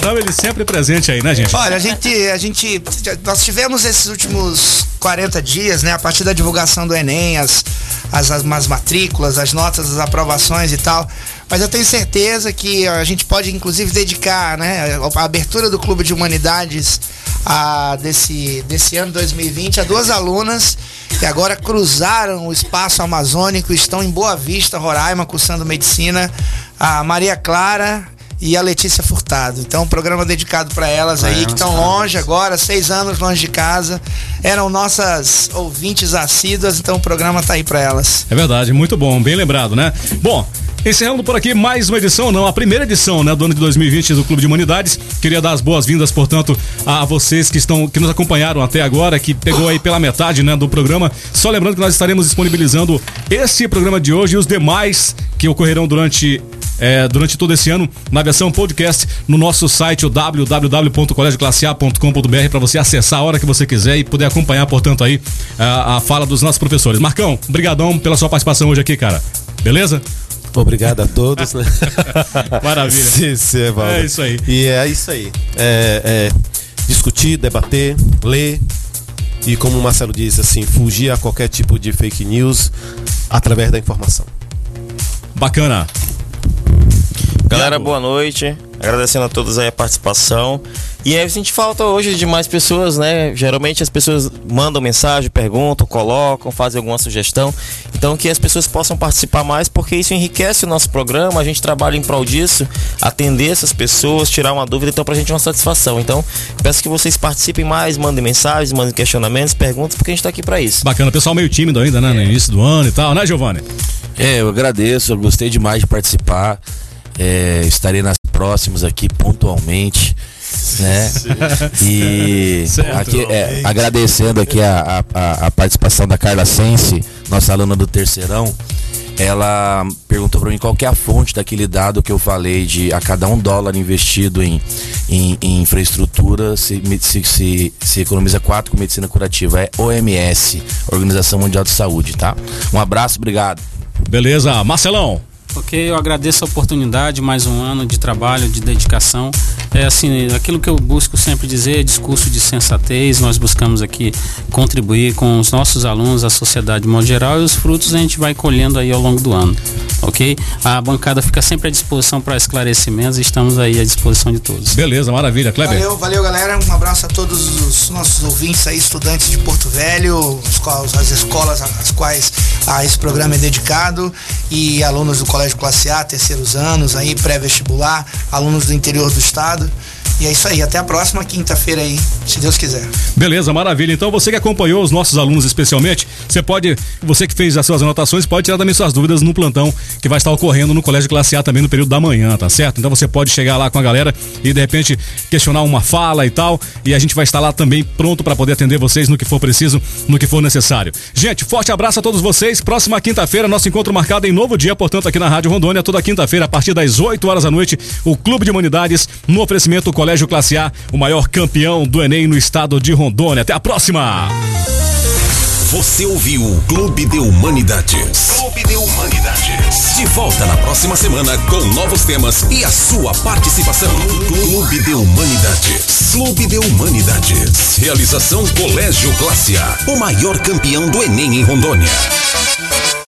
Tamily sempre presente aí, né, gente? Olha, a gente, a gente. Nós tivemos esses últimos 40 dias, né? A partir da divulgação do Enem, as, as, as, as matrículas, as notas, as aprovações e tal. Mas eu tenho certeza que a gente pode, inclusive, dedicar né, a abertura do Clube de Humanidades a, desse, desse ano 2020 a duas alunas que agora cruzaram o espaço amazônico estão em Boa Vista, Roraima, cursando medicina. A Maria Clara e a Letícia Furtado. Então, um programa dedicado para elas aí, que estão longe agora, seis anos longe de casa. Eram nossas ouvintes assíduas, então o programa tá aí para elas. É verdade, muito bom, bem lembrado, né? Bom, Encerrando por aqui mais uma edição, não, a primeira edição, né, do ano de 2020 do Clube de Humanidades. Queria dar as boas-vindas, portanto, a vocês que estão que nos acompanharam até agora, que pegou aí pela metade, né, do programa. Só lembrando que nós estaremos disponibilizando esse programa de hoje e os demais que ocorrerão durante é, durante todo esse ano na versão podcast no nosso site www.colegioclassea.com.br para você acessar a hora que você quiser e poder acompanhar, portanto, aí a, a fala dos nossos professores. Marcão, brigadão pela sua participação hoje aqui, cara. Beleza? Obrigado a todos, né? [LAUGHS] Maravilha. sim, sim, é, é isso aí. E é isso aí. É, é, discutir, debater, ler e, como o Marcelo disse, assim, fugir a qualquer tipo de fake news através da informação. Bacana. Galera, boa noite. Agradecendo a todos aí a participação. E aí a gente falta hoje de mais pessoas, né? Geralmente as pessoas mandam mensagem, perguntam, colocam, fazem alguma sugestão. Então que as pessoas possam participar mais, porque isso enriquece o nosso programa, a gente trabalha em prol disso, atender essas pessoas, tirar uma dúvida, então pra gente é uma satisfação. Então, peço que vocês participem mais, mandem mensagens, mandem questionamentos, perguntas, porque a gente tá aqui para isso. Bacana, pessoal meio tímido ainda, né? No início do ano e tal, né, Giovanni? É, eu agradeço, eu gostei demais de participar. É, estarei nas próximas aqui pontualmente né? E [LAUGHS] aqui, é, agradecendo aqui a, a, a, participação da Carla Sense, nossa aluna do terceirão. Ela perguntou para mim qual é a fonte daquele dado que eu falei de a cada um dólar investido em, em, em infraestrutura se, se, se, se economiza quatro com medicina curativa. É OMS, Organização Mundial de Saúde, tá? Um abraço, obrigado. Beleza, Marcelão. Ok, eu agradeço a oportunidade, mais um ano de trabalho, de dedicação. É assim, aquilo que eu busco sempre dizer, é discurso de sensatez, nós buscamos aqui contribuir com os nossos alunos, a sociedade de modo geral, e os frutos a gente vai colhendo aí ao longo do ano. Ok? A bancada fica sempre à disposição para esclarecimentos e estamos aí à disposição de todos. Beleza, maravilha, Kleber. Valeu, valeu galera. Um abraço a todos os nossos ouvintes aí, estudantes de Porto Velho, as escolas às quais a esse programa é dedicado e alunos do Colégio colégio classe A, terceiros anos, aí pré-vestibular, alunos do interior do estado. E é isso aí, até a próxima quinta-feira aí, se Deus quiser. Beleza, maravilha. Então você que acompanhou os nossos alunos especialmente, você pode, você que fez as suas anotações, pode tirar também suas dúvidas no plantão que vai estar ocorrendo no Colégio Classe A também no período da manhã, tá certo? Então você pode chegar lá com a galera e de repente questionar uma fala e tal, e a gente vai estar lá também pronto para poder atender vocês no que for preciso, no que for necessário. Gente, forte abraço a todos vocês. Próxima quinta-feira, nosso encontro marcado em novo dia, portanto, aqui na Rádio Rondônia, toda quinta-feira, a partir das 8 horas da noite, o Clube de Humanidades, no oferecimento Colégio Classe A, o maior campeão do Enem no estado de Rondônia. Até a próxima! Você ouviu o Clube de Humanidades. Clube de Humanidades. De volta na próxima semana com novos temas e a sua participação. Clube de Humanidades. Clube de Humanidades. Realização Colégio Classe A. O maior campeão do Enem em Rondônia.